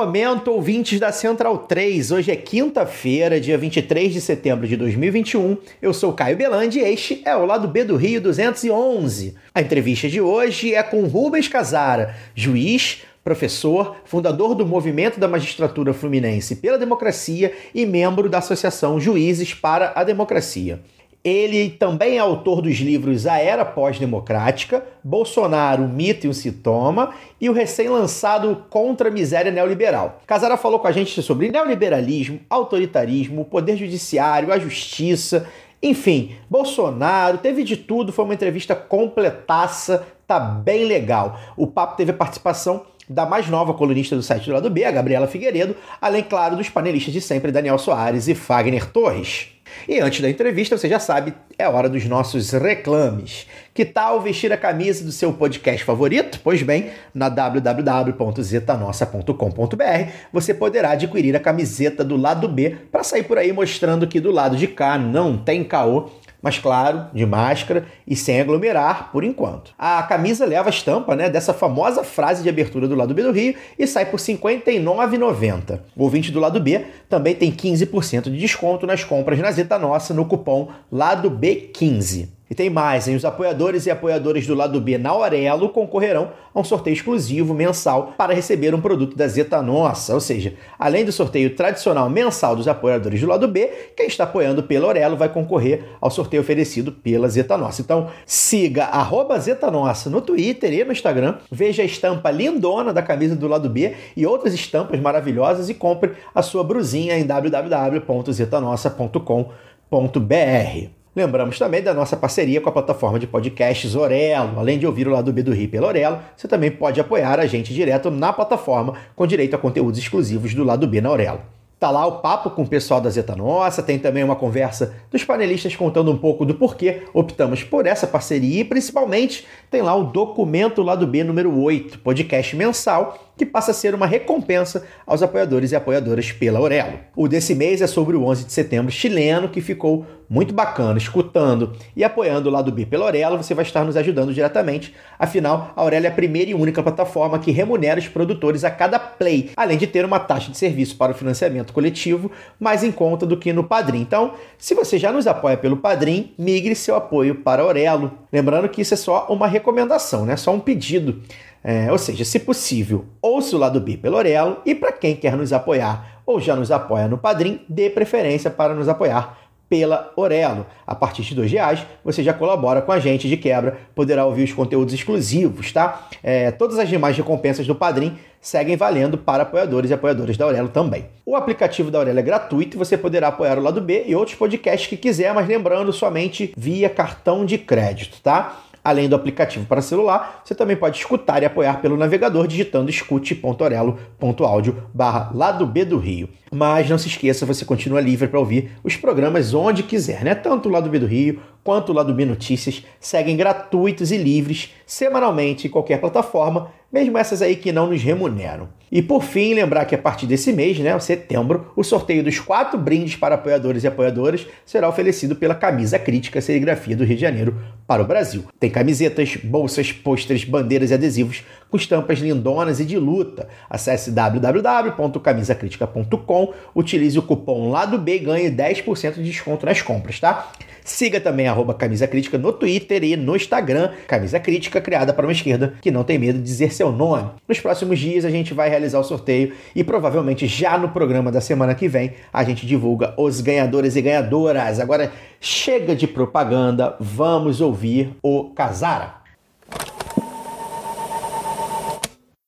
Momento, ouvintes da Central 3. Hoje é quinta-feira, dia 23 de setembro de 2021. Eu sou Caio Belandi e este é o Lado B do Rio 211. A entrevista de hoje é com Rubens Casara, juiz, professor, fundador do Movimento da Magistratura Fluminense pela Democracia e membro da Associação Juízes para a Democracia. Ele também é autor dos livros A Era Pós-Democrática, Bolsonaro, o Mito e o Sintoma e o recém-lançado Contra a Miséria Neoliberal. Casara falou com a gente sobre neoliberalismo, autoritarismo, poder judiciário, a justiça, enfim, Bolsonaro, teve de tudo, foi uma entrevista completaça, tá bem legal. O papo teve a participação da mais nova colunista do site do lado B, a Gabriela Figueiredo, além, claro, dos panelistas de sempre, Daniel Soares e Fagner Torres. E antes da entrevista, você já sabe, é hora dos nossos reclames. Que tal vestir a camisa do seu podcast favorito? Pois bem, na www.zetanossa.com.br você poderá adquirir a camiseta do lado B para sair por aí mostrando que do lado de cá não tem caô mas claro, de máscara e sem aglomerar por enquanto. A camisa leva a estampa né, dessa famosa frase de abertura do lado B do Rio e sai por R$ 59,90. O ouvinte do lado B também tem 15% de desconto nas compras na Zeta Nossa no cupom Lado B15. E tem mais, hein? Os apoiadores e apoiadoras do lado B na Aurelo concorrerão a um sorteio exclusivo mensal para receber um produto da Zeta Nossa. Ou seja, além do sorteio tradicional mensal dos apoiadores do lado B, quem está apoiando pela Aurelo vai concorrer ao sorteio oferecido pela Zeta Nossa. Então, siga Zeta Nossa no Twitter e no Instagram, veja a estampa lindona da camisa do lado B e outras estampas maravilhosas e compre a sua brusinha em www.zetanossa.com.br. Lembramos também da nossa parceria com a plataforma de podcasts Orelo. Além de ouvir o lado B do Rio pelo Orelo, você também pode apoiar a gente direto na plataforma com direito a conteúdos exclusivos do lado B na Orelo. Tá lá o papo com o pessoal da Zeta Nossa, tem também uma conversa dos panelistas contando um pouco do porquê optamos por essa parceria e principalmente tem lá o documento lado B número 8, podcast mensal, que passa a ser uma recompensa aos apoiadores e apoiadoras pela Aurelo. O desse mês é sobre o 11 de setembro chileno, que ficou muito bacana. Escutando e apoiando o lado B pela Aurelo, você vai estar nos ajudando diretamente. Afinal, a Aurelo é a primeira e única plataforma que remunera os produtores a cada play, além de ter uma taxa de serviço para o financiamento coletivo mais em conta do que no Padrim. Então, se você já nos apoia pelo Padrim, migre seu apoio para a Aurelo. Lembrando que isso é só uma recomendação, né? só um pedido. É, ou seja, se possível, ouça o lado B pelo Orelo e para quem quer nos apoiar ou já nos apoia no Padrim, dê preferência para nos apoiar pela Orelo. A partir de dois reais, você já colabora com a gente de quebra, poderá ouvir os conteúdos exclusivos, tá? É, todas as demais recompensas do Padrim seguem valendo para apoiadores e apoiadoras da Aurelo também. O aplicativo da Aurelo é gratuito e você poderá apoiar o lado B e outros podcasts que quiser, mas lembrando somente via cartão de crédito, tá? Além do aplicativo para celular, você também pode escutar e apoiar pelo navegador digitando escute.orelo.audio barra lado B do Rio. Mas não se esqueça, você continua livre para ouvir os programas onde quiser, né? Tanto o lado B do Rio quanto o lado B Notícias seguem gratuitos e livres semanalmente em qualquer plataforma, mesmo essas aí que não nos remuneram. E por fim, lembrar que a partir desse mês, né, setembro, o sorteio dos quatro brindes para apoiadores e apoiadoras será oferecido pela Camisa Crítica Serigrafia do Rio de Janeiro para o Brasil. Tem camisetas, bolsas, pôsteres, bandeiras e adesivos com estampas lindonas e de luta. Acesse www.camisacritica.com, utilize o cupom LADO B e ganhe 10% de desconto nas compras, tá? Siga também arroba Camisa Crítica no Twitter e no Instagram. Camisa Crítica, criada para uma esquerda que não tem medo de dizer seu nome. Nos próximos dias a gente vai realizar o sorteio e provavelmente já no programa da semana que vem a gente divulga os ganhadores e ganhadoras. Agora chega de propaganda, vamos ouvir o Casara.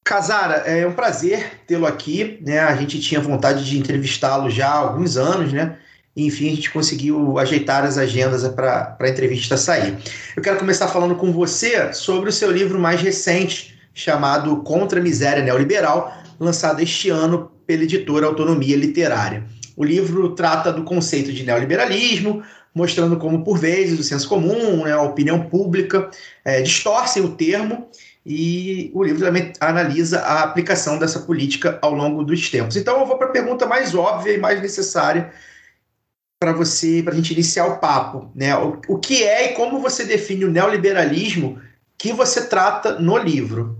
Casara, é um prazer tê-lo aqui, né? A gente tinha vontade de entrevistá-lo já há alguns anos, né? Enfim, a gente conseguiu ajeitar as agendas para a entrevista sair. Eu quero começar falando com você sobre o seu livro mais recente, chamado Contra a Miséria Neoliberal, lançado este ano pela editora Autonomia Literária. O livro trata do conceito de neoliberalismo, mostrando como, por vezes, o senso comum, né, a opinião pública é, distorcem o termo, e o livro também analisa a aplicação dessa política ao longo dos tempos. Então, eu vou para a pergunta mais óbvia e mais necessária para você, para a gente iniciar o papo. Né? O, o que é e como você define o neoliberalismo que você trata no livro?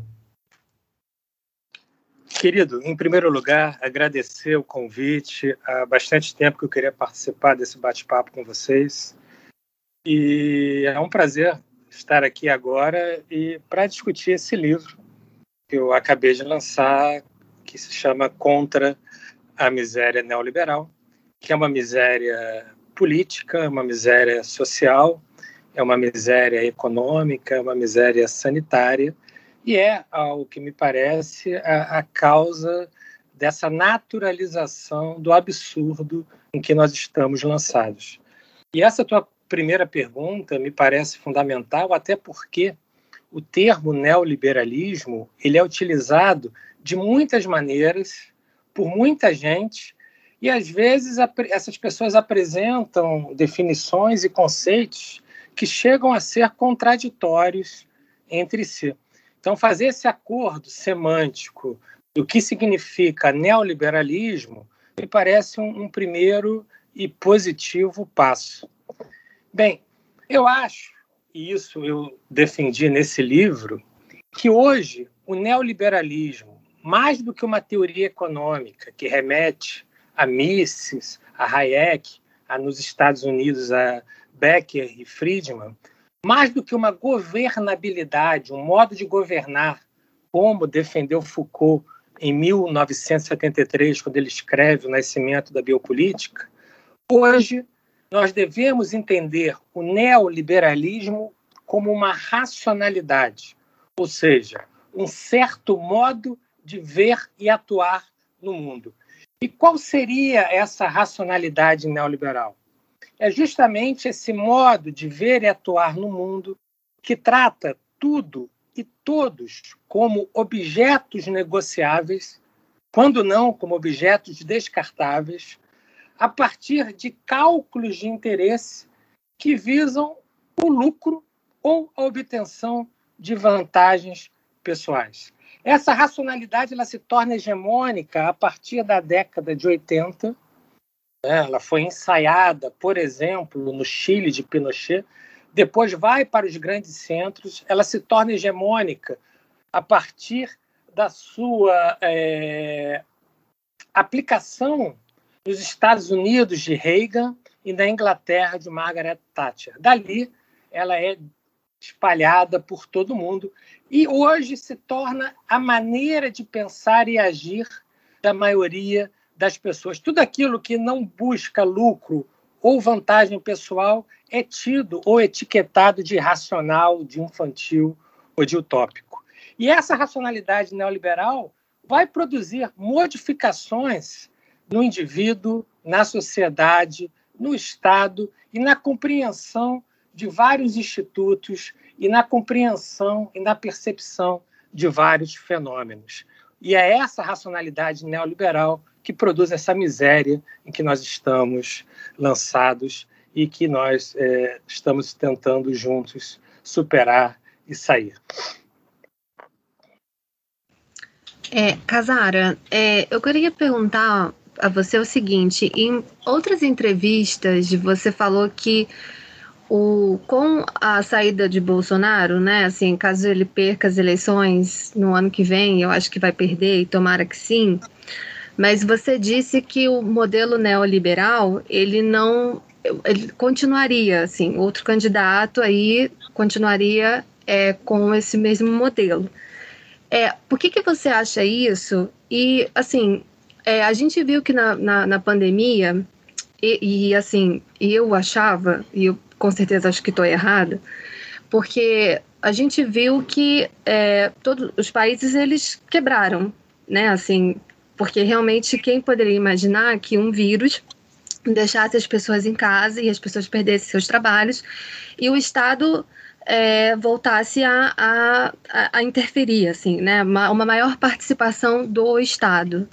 Querido, em primeiro lugar, agradecer o convite. Há bastante tempo que eu queria participar desse bate-papo com vocês. E é um prazer estar aqui agora e para discutir esse livro que eu acabei de lançar, que se chama Contra a Miséria Neoliberal, que é uma miséria política, uma miséria social, é uma miséria econômica, é uma miséria sanitária e é, ao que me parece, a, a causa dessa naturalização do absurdo em que nós estamos lançados. E essa tua primeira pergunta me parece fundamental, até porque o termo neoliberalismo ele é utilizado de muitas maneiras por muita gente e às vezes essas pessoas apresentam definições e conceitos que chegam a ser contraditórios entre si. Então, fazer esse acordo semântico do que significa neoliberalismo me parece um, um primeiro e positivo passo. Bem, eu acho, e isso eu defendi nesse livro, que hoje o neoliberalismo, mais do que uma teoria econômica que remete a Mises, a Hayek, a nos Estados Unidos a Becker e Friedman, mais do que uma governabilidade, um modo de governar, como defendeu Foucault em 1973, quando ele escreve O Nascimento da Biopolítica, hoje nós devemos entender o neoliberalismo como uma racionalidade, ou seja, um certo modo de ver e atuar no mundo. E qual seria essa racionalidade neoliberal? é justamente esse modo de ver e atuar no mundo que trata tudo e todos como objetos negociáveis, quando não como objetos descartáveis, a partir de cálculos de interesse que visam o lucro ou a obtenção de vantagens pessoais. Essa racionalidade ela se torna hegemônica a partir da década de 80, né? Ela foi ensaiada, por exemplo, no Chile de Pinochet, depois vai para os grandes centros, ela se torna hegemônica a partir da sua é, aplicação nos Estados Unidos de Reagan e na Inglaterra de Margaret Thatcher. Dali, ela é espalhada por todo mundo e hoje se torna a maneira de pensar e agir da maioria das pessoas. Tudo aquilo que não busca lucro ou vantagem pessoal é tido ou etiquetado de irracional, de infantil ou de utópico. E essa racionalidade neoliberal vai produzir modificações no indivíduo, na sociedade, no Estado e na compreensão de vários institutos e na compreensão e na percepção de vários fenômenos. E é essa racionalidade neoliberal que produz essa miséria em que nós estamos lançados e que nós é, estamos tentando juntos superar e sair. É, Casara, é, eu queria perguntar a você o seguinte: em outras entrevistas você falou que o, com a saída de Bolsonaro, né, assim, caso ele perca as eleições no ano que vem, eu acho que vai perder e tomara que sim, mas você disse que o modelo neoliberal, ele não ele continuaria, assim, outro candidato aí continuaria é, com esse mesmo modelo. É, por que, que você acha isso? E, assim, é, a gente viu que na, na, na pandemia, e, e, assim, eu achava, e eu com certeza acho que estou errada, porque a gente viu que é, todos os países eles quebraram, né? Assim, porque realmente quem poderia imaginar que um vírus deixasse as pessoas em casa e as pessoas perdessem seus trabalhos e o Estado é, voltasse a, a, a, interferir, assim, né? Uma, uma maior participação do Estado.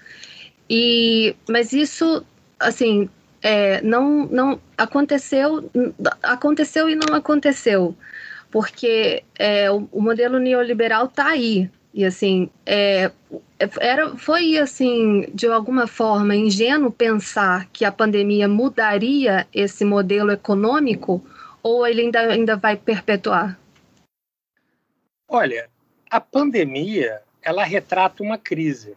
E, mas isso, assim, é, não, não aconteceu, aconteceu e não aconteceu, porque é, o, o, modelo neoliberal está aí. E assim, é, era, foi assim, de alguma forma, ingênuo pensar que a pandemia mudaria esse modelo econômico ou ele ainda, ainda vai perpetuar? Olha, a pandemia ela retrata uma crise.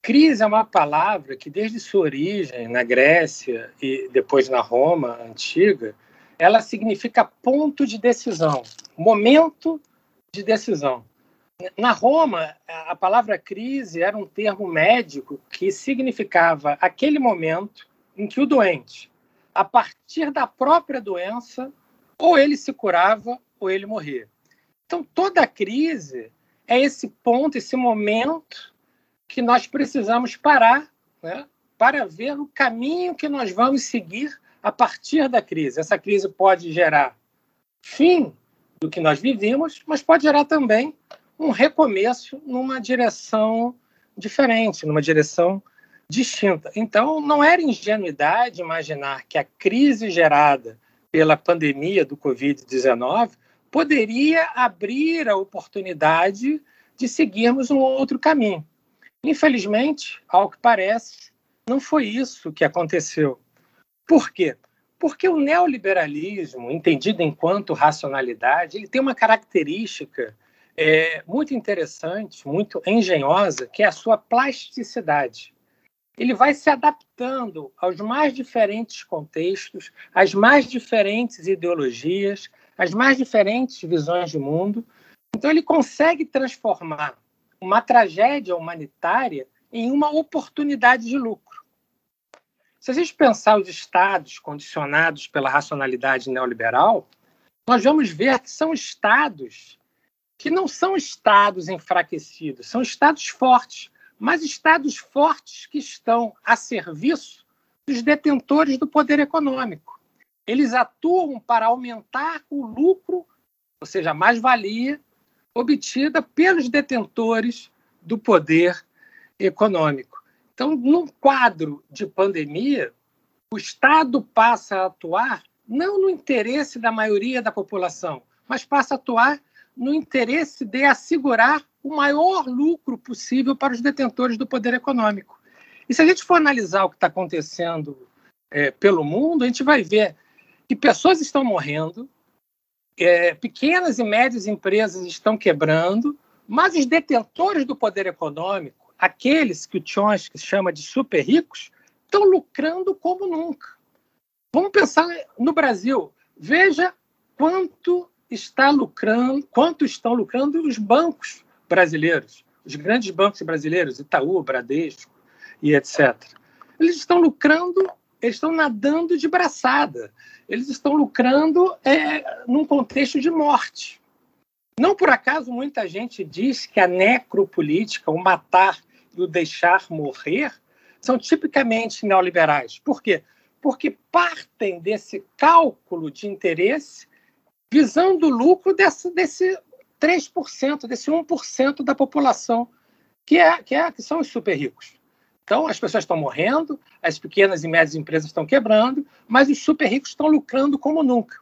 Crise é uma palavra que, desde sua origem na Grécia e depois na Roma antiga, ela significa ponto de decisão, momento de decisão. Na Roma, a palavra crise era um termo médico que significava aquele momento em que o doente, a partir da própria doença, ou ele se curava ou ele morria. Então, toda crise é esse ponto, esse momento que nós precisamos parar né, para ver o caminho que nós vamos seguir a partir da crise. Essa crise pode gerar fim do que nós vivimos, mas pode gerar também um recomeço numa direção diferente, numa direção distinta. Então, não era ingenuidade imaginar que a crise gerada pela pandemia do Covid-19 poderia abrir a oportunidade de seguirmos um outro caminho. Infelizmente, ao que parece, não foi isso que aconteceu. Por quê? Porque o neoliberalismo, entendido enquanto racionalidade, ele tem uma característica é, muito interessante, muito engenhosa, que é a sua plasticidade. Ele vai se adaptando aos mais diferentes contextos, às mais diferentes ideologias, às mais diferentes visões de mundo. Então, ele consegue transformar uma tragédia humanitária em uma oportunidade de lucro. Se a gente pensar os estados condicionados pela racionalidade neoliberal, nós vamos ver que são estados que não são estados enfraquecidos, são estados fortes, mas estados fortes que estão a serviço dos detentores do poder econômico. Eles atuam para aumentar o lucro, ou seja, a mais-valia obtida pelos detentores do poder econômico. Então, num quadro de pandemia, o Estado passa a atuar não no interesse da maioria da população, mas passa a atuar no interesse de assegurar o maior lucro possível para os detentores do poder econômico. E se a gente for analisar o que está acontecendo é, pelo mundo, a gente vai ver que pessoas estão morrendo, é, pequenas e médias empresas estão quebrando, mas os detentores do poder econômico, aqueles que o Chomsky chama de super ricos, estão lucrando como nunca. Vamos pensar no Brasil. Veja quanto está lucrando, quanto estão lucrando os bancos brasileiros, os grandes bancos brasileiros, Itaú, Bradesco e etc. Eles estão lucrando, eles estão nadando de braçada eles estão lucrando é, num contexto de morte. Não por acaso muita gente diz que a necropolítica, o matar e o deixar morrer, são tipicamente neoliberais. Por quê? Porque partem desse cálculo de interesse visando o lucro desse, desse 3%, desse 1% da população, que, é, que, é, que são os super ricos. Então, as pessoas estão morrendo, as pequenas e médias empresas estão quebrando, mas os super ricos estão lucrando como nunca.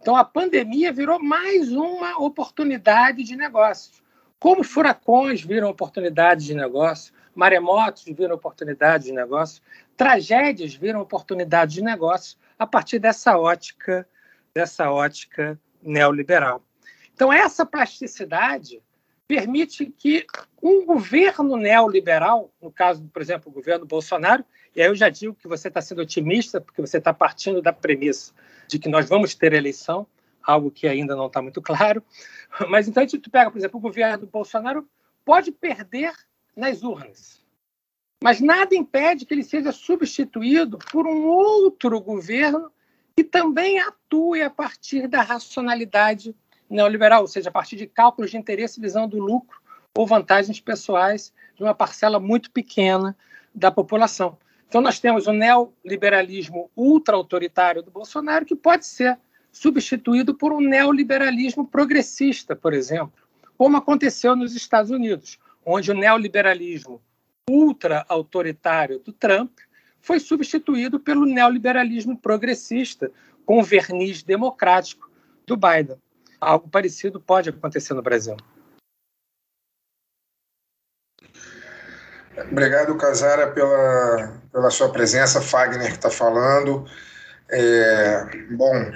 Então, a pandemia virou mais uma oportunidade de negócios. Como furacões viram oportunidades de negócio, maremotos viram oportunidades de negócio, tragédias viram oportunidades de negócio a partir dessa ótica, dessa ótica neoliberal. Então, essa plasticidade permite que um governo neoliberal, no caso, por exemplo, o governo Bolsonaro, e aí eu já digo que você está sendo otimista, porque você está partindo da premissa de que nós vamos ter eleição, algo que ainda não está muito claro. Mas então, a gente pega, por exemplo, o governo Bolsonaro pode perder nas urnas, mas nada impede que ele seja substituído por um outro governo que também atue a partir da racionalidade neoliberal, ou seja, a partir de cálculos de interesse visando o lucro ou vantagens pessoais de uma parcela muito pequena da população. Então, nós temos o neoliberalismo ultra-autoritário do Bolsonaro, que pode ser substituído por um neoliberalismo progressista, por exemplo, como aconteceu nos Estados Unidos, onde o neoliberalismo ultra-autoritário do Trump foi substituído pelo neoliberalismo progressista com verniz democrático do Biden. Algo parecido pode acontecer no Brasil. Obrigado, Casara, pela, pela sua presença. Fagner que está falando. É, bom,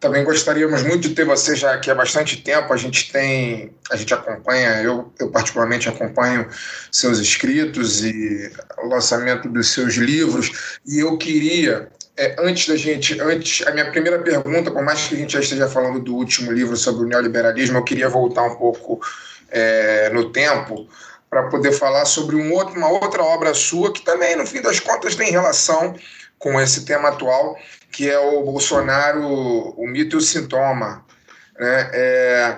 também gostaríamos muito de ter você já aqui há bastante tempo. A gente tem, a gente acompanha, eu, eu particularmente acompanho seus escritos e o lançamento dos seus livros. E eu queria, é, antes da gente, antes, a minha primeira pergunta, por mais que a gente já esteja falando do último livro sobre o neoliberalismo, eu queria voltar um pouco é, no tempo para poder falar sobre um outro, uma outra obra sua que também, no fim das contas, tem relação com esse tema atual, que é o Bolsonaro, o mito e o sintoma. Né? É,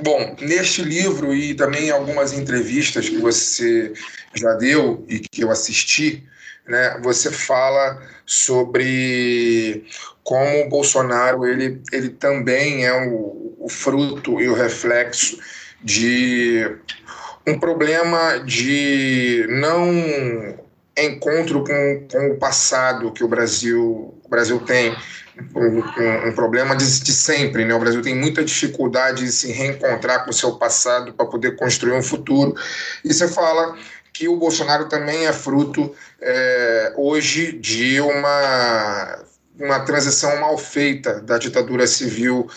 bom, neste livro e também em algumas entrevistas que você já deu e que eu assisti, né, você fala sobre como o Bolsonaro ele, ele também é o, o fruto e o reflexo de um problema de não encontro com, com o passado que o Brasil, o Brasil tem, um, um, problema de, de, sempre. Né? O Brasil tem muita dificuldade de se reencontrar com o seu passado para poder construir um futuro. E você fala que o Bolsonaro também é fruto é, hoje de uma, uma transição mal feita da ditadura civil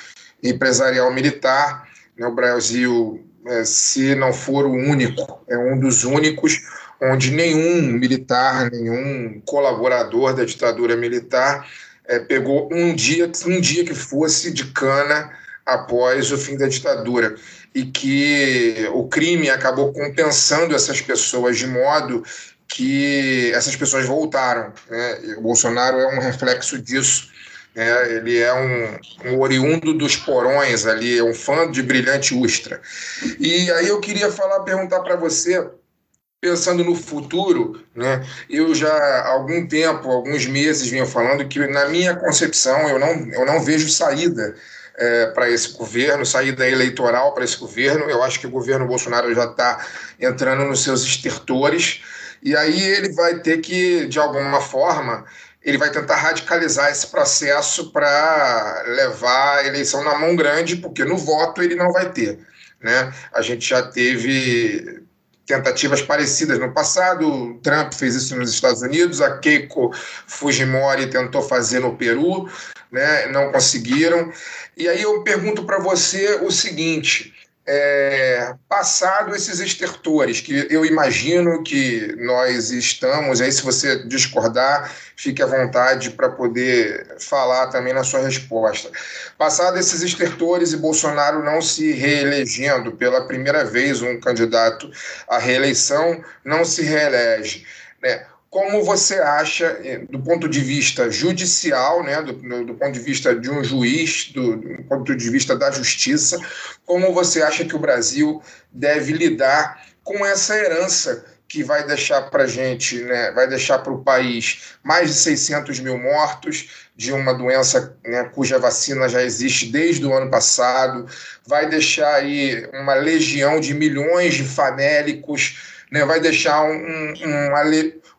empresarial militar. Né? O Brasil é, se não for o único, é um dos únicos onde nenhum militar, nenhum colaborador da ditadura militar é, pegou um dia, um dia que fosse de cana após o fim da ditadura e que o crime acabou compensando essas pessoas de modo que essas pessoas voltaram. Né? O Bolsonaro é um reflexo disso é, ele é um, um, oriundo dos porões ali, é um fã de Brilhante Ustra. E aí eu queria falar, perguntar para você, pensando no futuro, né, eu já há algum tempo, alguns meses, venho falando que, na minha concepção, eu não, eu não vejo saída é, para esse governo, saída eleitoral para esse governo. Eu acho que o governo Bolsonaro já está entrando nos seus estertores, e aí ele vai ter que, de alguma forma, ele vai tentar radicalizar esse processo para levar a eleição na mão grande, porque no voto ele não vai ter. Né? A gente já teve tentativas parecidas no passado, o Trump fez isso nos Estados Unidos, a Keiko Fujimori tentou fazer no Peru, né? não conseguiram. E aí eu pergunto para você o seguinte: é, passado esses estertores, que eu imagino que nós estamos, aí se você discordar, fique à vontade para poder falar também na sua resposta. Passado esses estertores e Bolsonaro não se reelegendo pela primeira vez, um candidato à reeleição não se reelege. Né? Como você acha, eh, do ponto de vista judicial, né, do, do ponto de vista de um juiz, do, do, ponto de vista da justiça, como você acha que o Brasil deve lidar com essa herança que vai deixar para gente, né, vai deixar para o país mais de 600 mil mortos de uma doença né, cuja vacina já existe desde o ano passado, vai deixar aí uma legião de milhões de famélicos, né, vai deixar um, uma,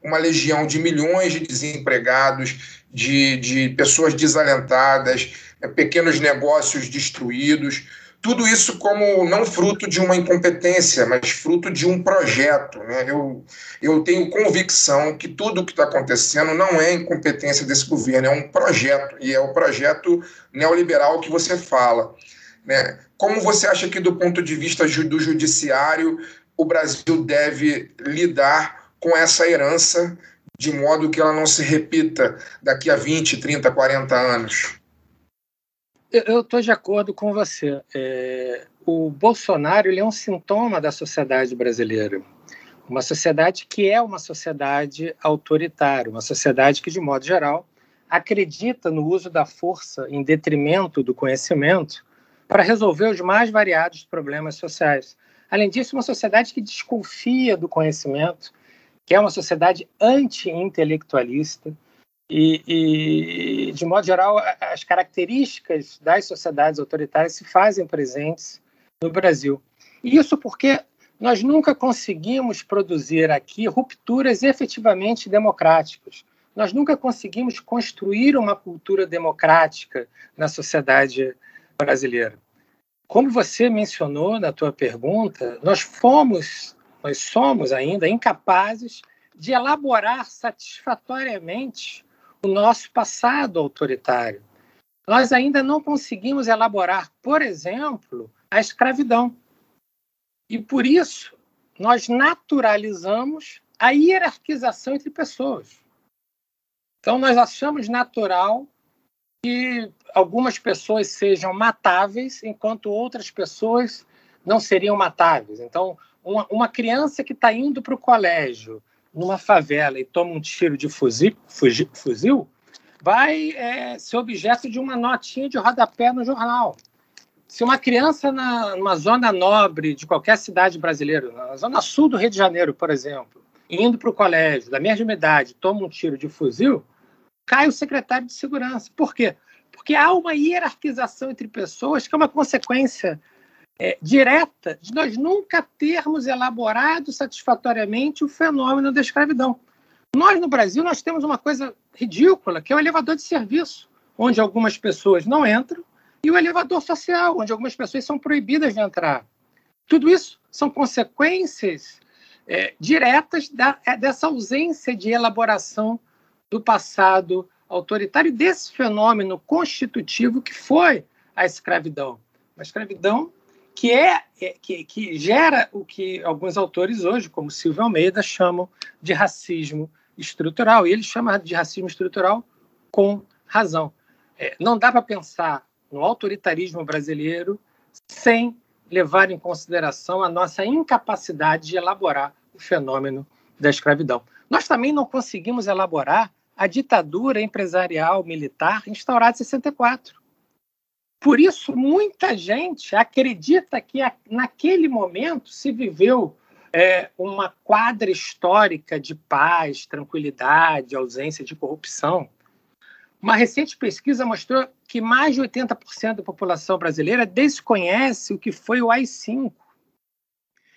uma legião de milhões de desempregados, de, de pessoas desalentadas, né, pequenos negócios destruídos. Tudo isso como não fruto de uma incompetência, mas fruto de um projeto. Né? Eu, eu tenho convicção que tudo o que está acontecendo não é incompetência desse governo, é um projeto, e é o projeto neoliberal que você fala. Né? Como você acha que, do ponto de vista do judiciário, o Brasil deve lidar com essa herança de modo que ela não se repita daqui a 20, 30, 40 anos? Eu estou de acordo com você. É, o Bolsonaro ele é um sintoma da sociedade brasileira. Uma sociedade que é uma sociedade autoritária, uma sociedade que, de modo geral, acredita no uso da força em detrimento do conhecimento para resolver os mais variados problemas sociais. Além disso, uma sociedade que desconfia do conhecimento, que é uma sociedade anti-intelectualista, E, e, de modo geral, as características das sociedades autoritárias se fazem presentes no Brasil. Isso porque nós nunca conseguimos produzir aqui rupturas efetivamente democráticas. Nós nunca conseguimos construir uma cultura democrática na sociedade brasileira. Como você mencionou na tua pergunta, nós fomos, nós somos ainda incapazes de elaborar satisfatoriamente o nosso passado autoritário. Nós ainda não conseguimos elaborar, por exemplo, a escravidão. E por isso, nós naturalizamos a hierarquização entre pessoas. Então, nós achamos natural que algumas pessoas sejam matáveis, enquanto outras pessoas não seriam matáveis. Então, uma, uma criança que está indo para o colégio numa favela e toma um tiro de fuzil, fuzil vai é, ser objeto de uma notinha de rodapé no jornal. Se uma criança na, numa zona nobre de qualquer cidade brasileira, na zona sul do Rio de Janeiro, por exemplo, indo para o colégio, da mesma idade, toma um tiro de fuzil, cai o secretário de segurança. Por quê? Porque há uma hierarquização entre pessoas que é uma consequência é, direta de nós nunca termos elaborado satisfatoriamente o fenômeno da escravidão. Nós, no Brasil, nós temos uma coisa ridícula, que é o elevador de serviço, onde algumas pessoas não entram, e o elevador social, onde algumas pessoas são proibidas de entrar. Tudo isso são consequências é, diretas da, é, dessa ausência de elaboração do passado autoritário, desse fenômeno constitutivo que foi a escravidão. A escravidão que é, é que, que gera o que alguns autores hoje, como Silvio Almeida, chamam de racismo estrutural. E ele chama de racismo estrutural com razão. É, não dá para pensar no autoritarismo brasileiro sem levar em consideração a nossa incapacidade de elaborar o fenômeno da escravidão. Nós também não conseguimos elaborar a ditadura empresarial militar instaurada em 64. Por isso, muita gente acredita que naquele momento se viveu é, uma quadra histórica de paz, tranquilidade, ausência de corrupção. Uma recente pesquisa mostrou que mais de 80% da população brasileira desconhece o que foi o AI-5.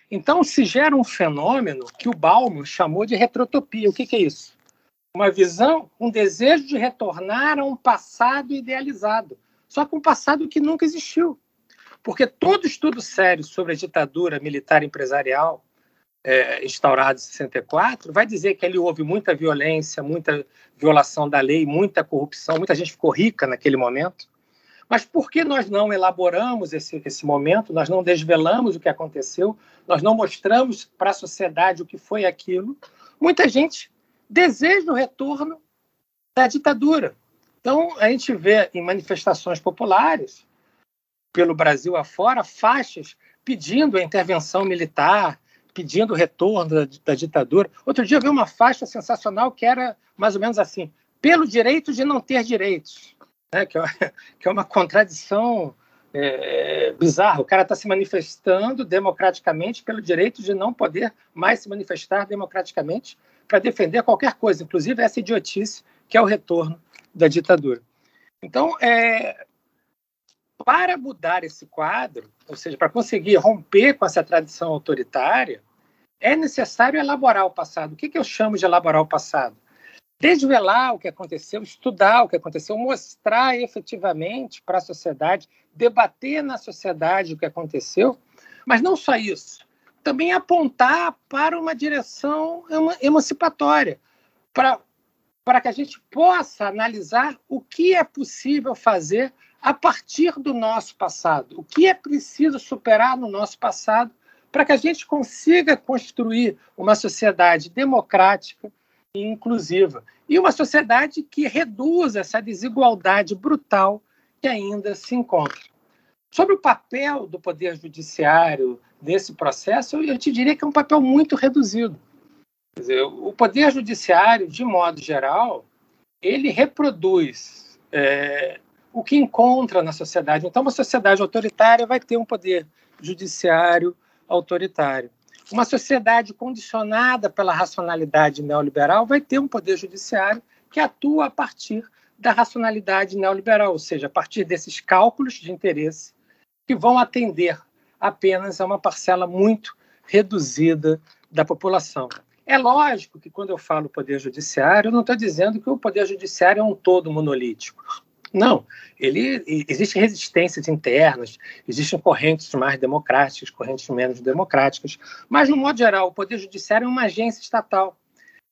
Então, se gera um fenômeno que o Balmo chamou de retrotopia. O que, que é isso? Uma visão, um desejo de retornar a um passado idealizado só com um passado que nunca existiu. Porque todo estudo sério sobre a ditadura militar empresarial é, instaurada em 64 vai dizer que ali houve muita violência, muita violação da lei, muita corrupção, muita gente ficou rica naquele momento. Mas por que nós não elaboramos esse, esse momento, nós não desvelamos o que aconteceu, nós não mostramos para a sociedade o que foi aquilo? Muita gente deseja o retorno da ditadura. Então, a gente vê em manifestações populares, pelo Brasil afora, faixas pedindo a intervenção militar, pedindo o retorno da, da, ditadura. Outro dia eu vi uma faixa sensacional que era mais ou menos assim: pelo direito de não ter direitos, né? que, é, que é uma contradição é, bizarra. O cara está se manifestando democraticamente pelo direito de não poder mais se manifestar democraticamente para defender qualquer coisa, inclusive essa idiotice que é o retorno da ditadura. Então, é, para mudar esse quadro, ou seja, para conseguir romper com essa tradição autoritária, é necessário elaborar o passado. O que, que eu chamo de elaborar o passado? Desvelar o que aconteceu, estudar o que aconteceu, mostrar efetivamente para a sociedade, debater na sociedade o que aconteceu, mas não só isso, também apontar para uma direção emancipatória, para para que a gente possa analisar o que é possível fazer a partir do nosso passado, o que é preciso superar no nosso passado para que a gente consiga construir uma sociedade democrática e inclusiva e uma sociedade que reduza essa desigualdade brutal que ainda se encontra. Sobre o papel do Poder Judiciário nesse processo, eu te diria que é um papel muito reduzido. Dizer, o poder judiciário, de modo geral, ele reproduz é, o que encontra na sociedade. Então, uma sociedade autoritária vai ter um poder judiciário autoritário. Uma sociedade condicionada pela racionalidade neoliberal vai ter um poder judiciário que atua a partir da racionalidade neoliberal, ou seja, a partir desses cálculos de interesse que vão atender apenas a uma parcela muito reduzida da população. É lógico que quando eu falo poder judiciário, eu não estou dizendo que o poder judiciário é um todo monolítico. Não, ele existem resistências internas, existem correntes mais democráticas, correntes menos democráticas, mas no modo geral, o poder judiciário é uma agência estatal.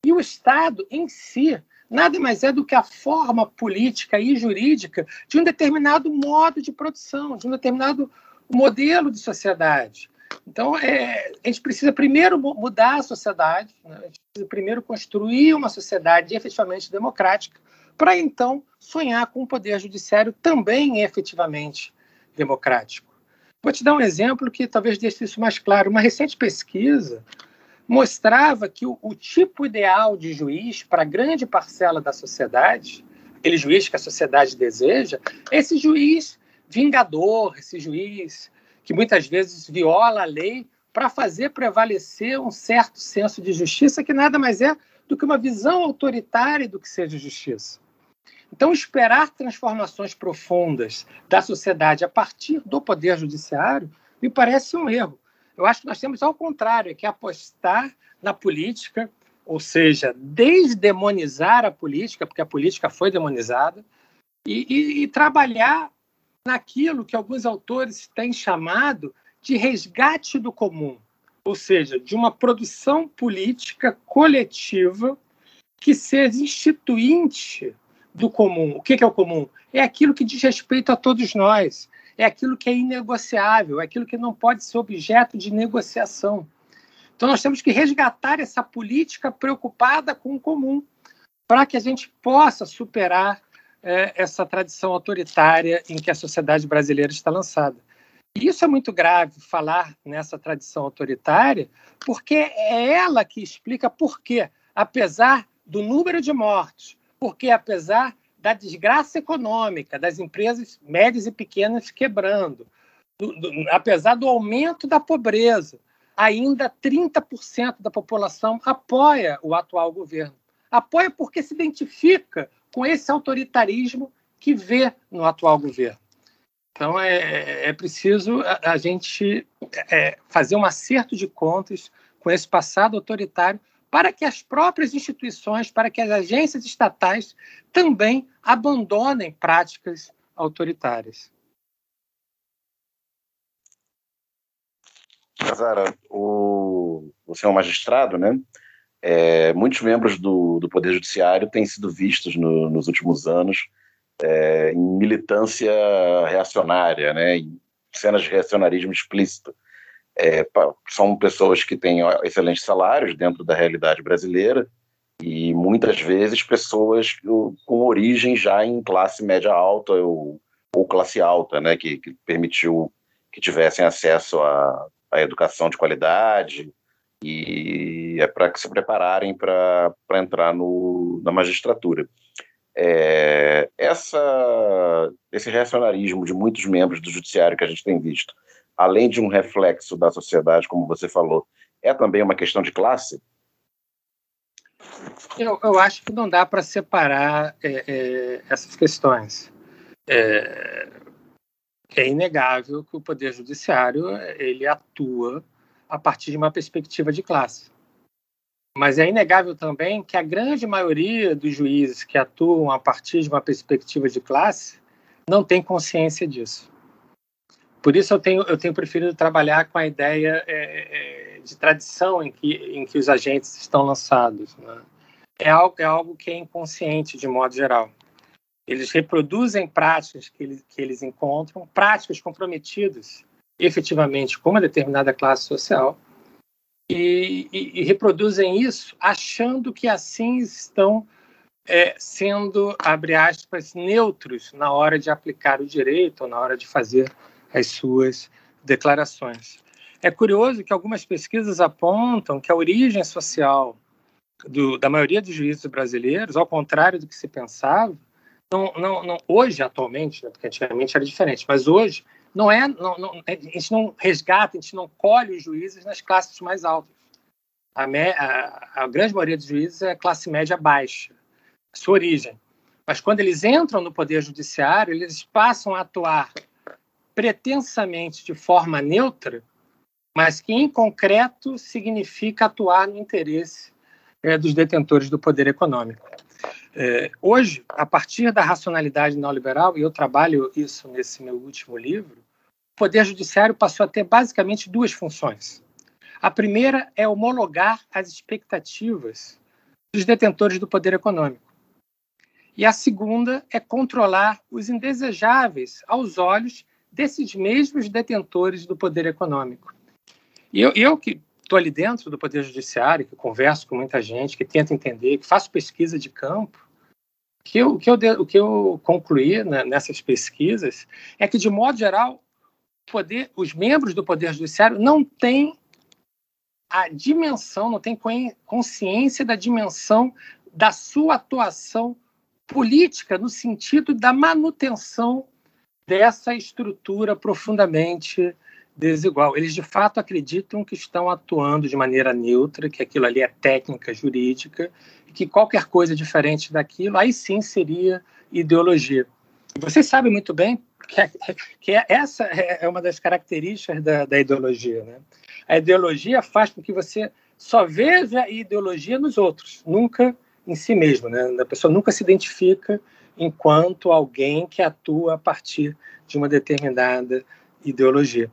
E o Estado em si nada mais é do que a forma política e jurídica de um determinado modo de produção, de um determinado modelo de sociedade. Então, é, a gente precisa primeiro mudar a sociedade, né? a gente precisa primeiro construir uma sociedade efetivamente democrática, para então sonhar com um poder judiciário também efetivamente democrático. Vou te dar um exemplo que talvez deixe isso mais claro. Uma recente pesquisa mostrava que o, o tipo ideal de juiz para grande parcela da sociedade, aquele juiz que a sociedade deseja, é esse juiz vingador, esse juiz que muitas vezes viola a lei para fazer prevalecer um certo senso de justiça que nada mais é do que uma visão autoritária do que seja justiça. Então, esperar transformações profundas da sociedade a partir do poder judiciário me parece um erro. Eu acho que nós temos ao contrário, que apostar na política, ou seja, desdemonizar a política, porque a política foi demonizada, e, e, e trabalhar naquilo que alguns autores têm chamado de resgate do comum, ou seja, de uma produção política coletiva que seja instituinte do comum. O que é o comum? É aquilo que diz respeito a todos nós, é aquilo que é inegociável, é aquilo que não pode ser objeto de negociação. Então, nós temos que resgatar essa política preocupada com o comum, para que a gente possa superar é, essa tradição autoritária em que a sociedade brasileira está lançada. E isso é muito grave, falar nessa tradição autoritária, porque é ela que explica por que, apesar do número de mortes, porque apesar da desgraça econômica, das empresas médias e pequenas quebrando, do, do, apesar do aumento da pobreza, ainda 30% da população apoia o atual governo. Apoia porque se identifica com esse autoritarismo que vê no atual governo. Então, é, é preciso a, a gente é, fazer um acerto de contas com esse passado autoritário para que as próprias instituições, para que as agências estatais também abandonem práticas autoritárias. Casara, o, você é um magistrado, né? É, muitos membros do, do Poder Judiciário têm sido vistos no, nos últimos anos é, em militância reacionária, né? em cenas de reacionarismo explícito é, são pessoas que têm excelentes salários dentro da realidade brasileira e muitas vezes pessoas com origem já em classe média alta ou, ou classe alta, né, que, que, permitiu que tivessem acesso à, à educação de qualidade e é para que se prepararem para entrar no, na magistratura. É, essa, esse reacionarismo de muitos membros do judiciário que a gente tem visto, além de um reflexo da sociedade, como você falou, é também uma questão de classe? Eu, eu acho que não dá para separar é, é, essas questões. É, é, inegável que o poder judiciário ele atua a partir de uma perspectiva de classe. Mas é inegável também que a grande maioria dos juízes que atuam a partir de uma perspectiva de classe não tem consciência disso. Por isso eu tenho, eu tenho preferido trabalhar com a ideia é, é, de tradição em que, em que os agentes estão lançados. Né? É, algo, é algo que é inconsciente, de modo geral. Eles reproduzem práticas que eles, que eles encontram, práticas comprometidas efetivamente com uma determinada classe social, e, e, e reproduzem isso achando que assim estão é, sendo, abre aspas, neutros na hora de aplicar o direito ou na hora de fazer as suas declarações. É curioso que algumas pesquisas apontam que a origem social do, da maioria dos juízes brasileiros, ao contrário do que se pensava, não, não, não hoje, atualmente, né, porque antigamente era diferente, mas hoje não é, não, não, a gente não resgata, a gente não colhe os juízes nas classes mais altas. A, me, a, a grande maioria dos juízes é classe média baixa. sua origem. Mas quando eles entram no Poder Judiciário, eles passam a atuar pretensamente de forma neutra, mas que em concreto significa atuar no interesse é, dos detentores do poder econômico. É, hoje, a partir da racionalidade neoliberal, e eu trabalho isso nesse meu último livro, o Poder Judiciário passou a ter basicamente duas funções. A primeira é homologar as expectativas dos detentores do poder econômico. E a segunda é controlar os indesejáveis aos olhos desses mesmos detentores do poder econômico. Eu, eu que estou ali dentro do Poder Judiciário, que converso com muita gente, que tenta entender, que faço pesquisa de campo, que eu, que eu, o que eu concluí né, nessas pesquisas é que, de modo geral, poder, os membros do Poder Judiciário não têm a dimensão, não têm consciência da dimensão da sua atuação política no sentido da manutenção dessa estrutura profundamente desigual. Eles de fato acreditam que estão atuando de maneira neutra, que aquilo ali é técnica jurídica, que qualquer coisa diferente daquilo, aí sim seria ideologia. Vocês sabem muito bem que, é, que é, essa é uma das características da, da ideologia. Né? A ideologia faz com que você só veja a ideologia nos outros, nunca em si mesmo. Né? A pessoa nunca se identifica enquanto alguém que atua a partir de uma determinada ideologia.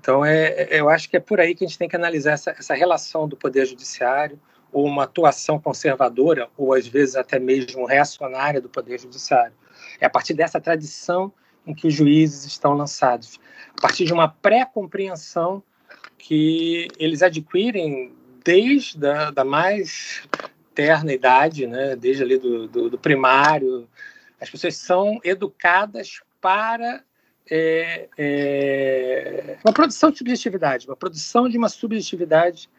Então, é, é, eu acho que é por aí que a gente tem que analisar essa, essa relação do poder judiciário, ou uma atuação conservadora, ou às vezes até mesmo reacionária do poder judiciário. É a partir dessa tradição em que os juízes estão lançados, a partir de uma pré-compreensão que eles adquirem desde a da mais terna idade, né? desde ali do, do, do primário. As pessoas são educadas para é, é, uma produção de subjetividade, uma produção de uma subjetividade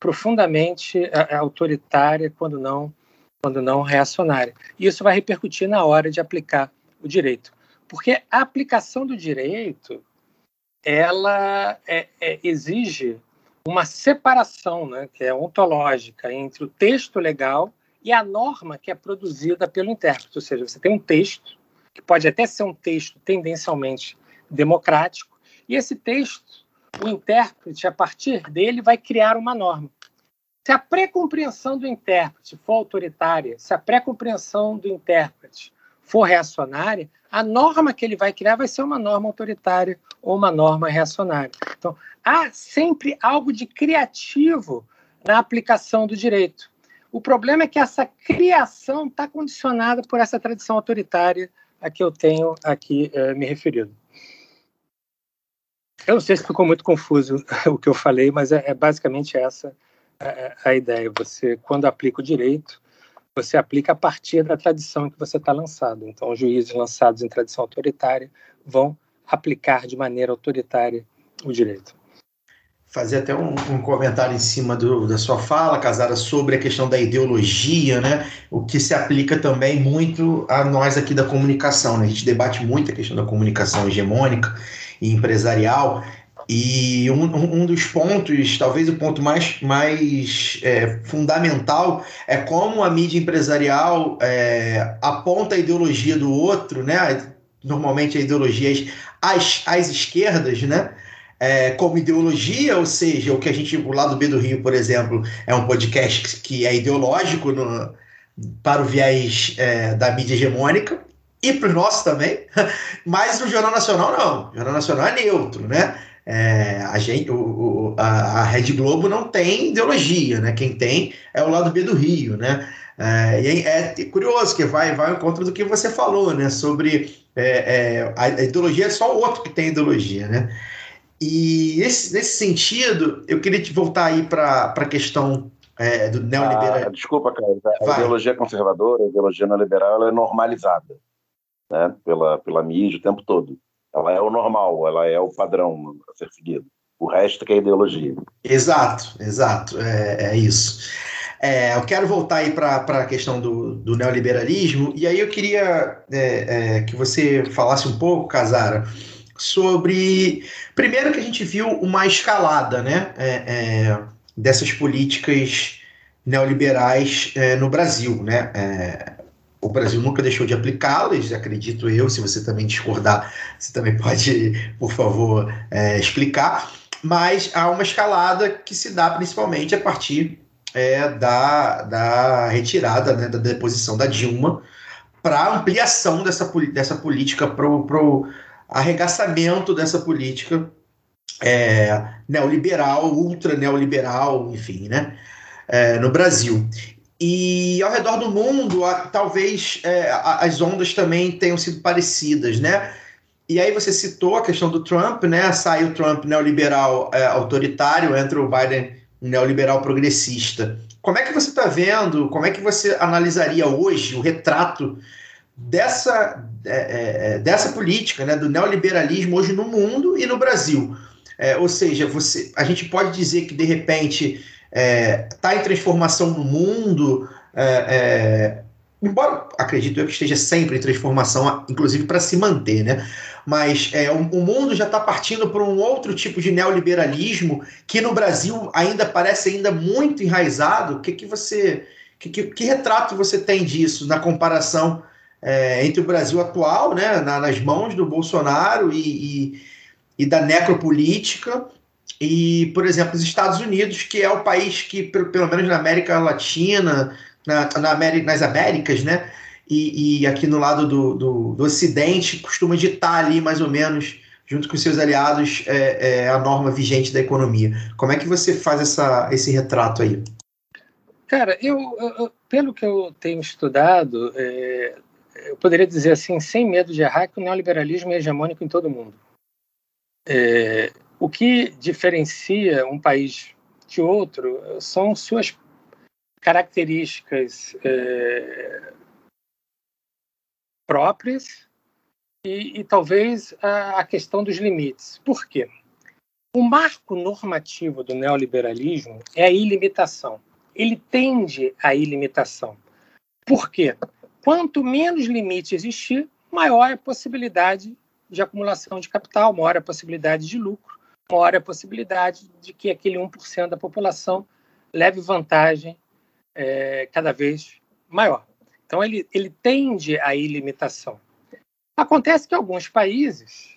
profundamente é, é, autoritária, quando não, quando não reacionária. E isso vai repercutir na hora de aplicar o direito, porque a aplicação do direito ela é, é, exige uma separação, né, que é ontológica, entre o texto legal e a norma que é produzida pelo intérprete. Ou seja, você tem um texto que pode até ser um texto tendencialmente democrático, e esse texto, o intérprete, a partir dele, vai criar uma norma. Se a pré-compreensão do intérprete for autoritária, se a pré-compreensão do intérprete for reacionária, a norma que ele vai criar vai ser uma norma autoritária ou uma norma reacionária. Então, há sempre algo de criativo na aplicação do direito. O problema é que essa criação está condicionada por essa tradição autoritária a que eu tenho aqui eh, me referido. Eu não sei se ficou muito confuso o que eu falei, mas é, é basicamente essa a, a, ideia. Você, quando aplica o direito, você aplica a partir da tradição em que você está lançado. Então, os juízes lançados em tradição autoritária vão aplicar de maneira autoritária o direito fazer até um, um comentário em cima do, da sua fala, Casara, sobre a questão da ideologia, né? O que se aplica também muito a nós aqui da comunicação, né? A gente debate muito a questão da comunicação hegemônica e empresarial. E um, um dos pontos, talvez o ponto mais, mais é, fundamental, é como a mídia empresarial é, aponta a ideologia do outro, né? Normalmente a ideologia às, às esquerdas, né? É, como ideologia, ou seja, o que a gente, o lado B do Rio, por exemplo, é um podcast que é ideológico no, para o viés é, da mídia hegemônica e para o nosso também, mas no Jornal Nacional não. O Jornal Nacional é neutro, né? É, a, gente, o, o, a, a Rede Globo não tem ideologia, né? Quem tem é o lado B do Rio, né? É, e é, é curioso que vai, vai ao encontro do que você falou, né? Sobre é, é, a ideologia é só o outro que tem ideologia, né? E nesse, nesse sentido, eu queria te voltar aí para a questão é, do neoliberalismo. Ah, desculpa, cara. A Vai. ideologia conservadora, a ideologia neoliberal, ela é normalizada né, pela, pela mídia o tempo todo. Ela é o normal, ela é o padrão a ser seguido. O resto que é ideologia. Exato, exato. É, é isso. É, eu quero voltar aí para a questão do, do, neoliberalismo, e aí eu queria é, é que você falasse um pouco, Casara, sobre. Primeiro que a gente viu uma escalada né, é, é, dessas políticas neoliberais é, no Brasil. Né? É, o Brasil nunca deixou de aplicá-las, acredito eu. Se você também discordar, você também pode, por favor, é, explicar. Mas há uma escalada que se dá principalmente a partir é, da, da retirada, né, da deposição da Dilma, para ampliação dessa, dessa política, para o arregaçamento dessa política é, neoliberal, ultra neoliberal, enfim, né, é, no Brasil. E ao redor do mundo, talvez é, as ondas também tenham sido parecidas, né? E aí você citou a questão do Trump, né? Sai o Trump neoliberal é, autoritário, entra o Biden neoliberal progressista. Como é que você está vendo, como é que você analisaria hoje o retrato dessa, é, é, é, dessa política, né, do neoliberalismo hoje no mundo e no Brasil? É, ou seja, você, a gente pode dizer que de repente está é, em transformação no mundo, é, embora acredito eu que esteja sempre em transformação, inclusive para se manter, né? Mas é, o, o, mundo já está partindo para um outro tipo de neoliberalismo que no Brasil ainda parece ainda muito enraizado. O que, que você. Que, que, que retrato você tem disso na comparação é, entre o Brasil atual, né, na, nas mãos do Bolsonaro e, e, e da necropolítica, e, por exemplo, os Estados Unidos, que é o país que, pelo, menos na América Latina, na, na América, nas Américas, né? E, e aqui no lado do, do, do, Ocidente, costuma ditar ali, mais ou menos, junto com seus aliados, é, é, a norma vigente da economia. Como é que você faz essa, esse retrato aí? Cara, eu, eu pelo que eu tenho estudado, é, eu poderia dizer assim, sem medo de errar, que o neoliberalismo é hegemônico em todo o mundo. É, o que diferencia um país de outro são suas características é, próprias e, e talvez a, a, questão dos limites. Por quê? O marco normativo do neoliberalismo é a ilimitação. Ele tende à ilimitação. Por quê? Quanto menos limite existir, maior a possibilidade de acumulação de capital, maior a possibilidade de lucro maior a possibilidade de que aquele 1% da população leve vantagem é, cada vez maior. Então, ele, ele tende à ilimitação. Acontece que alguns países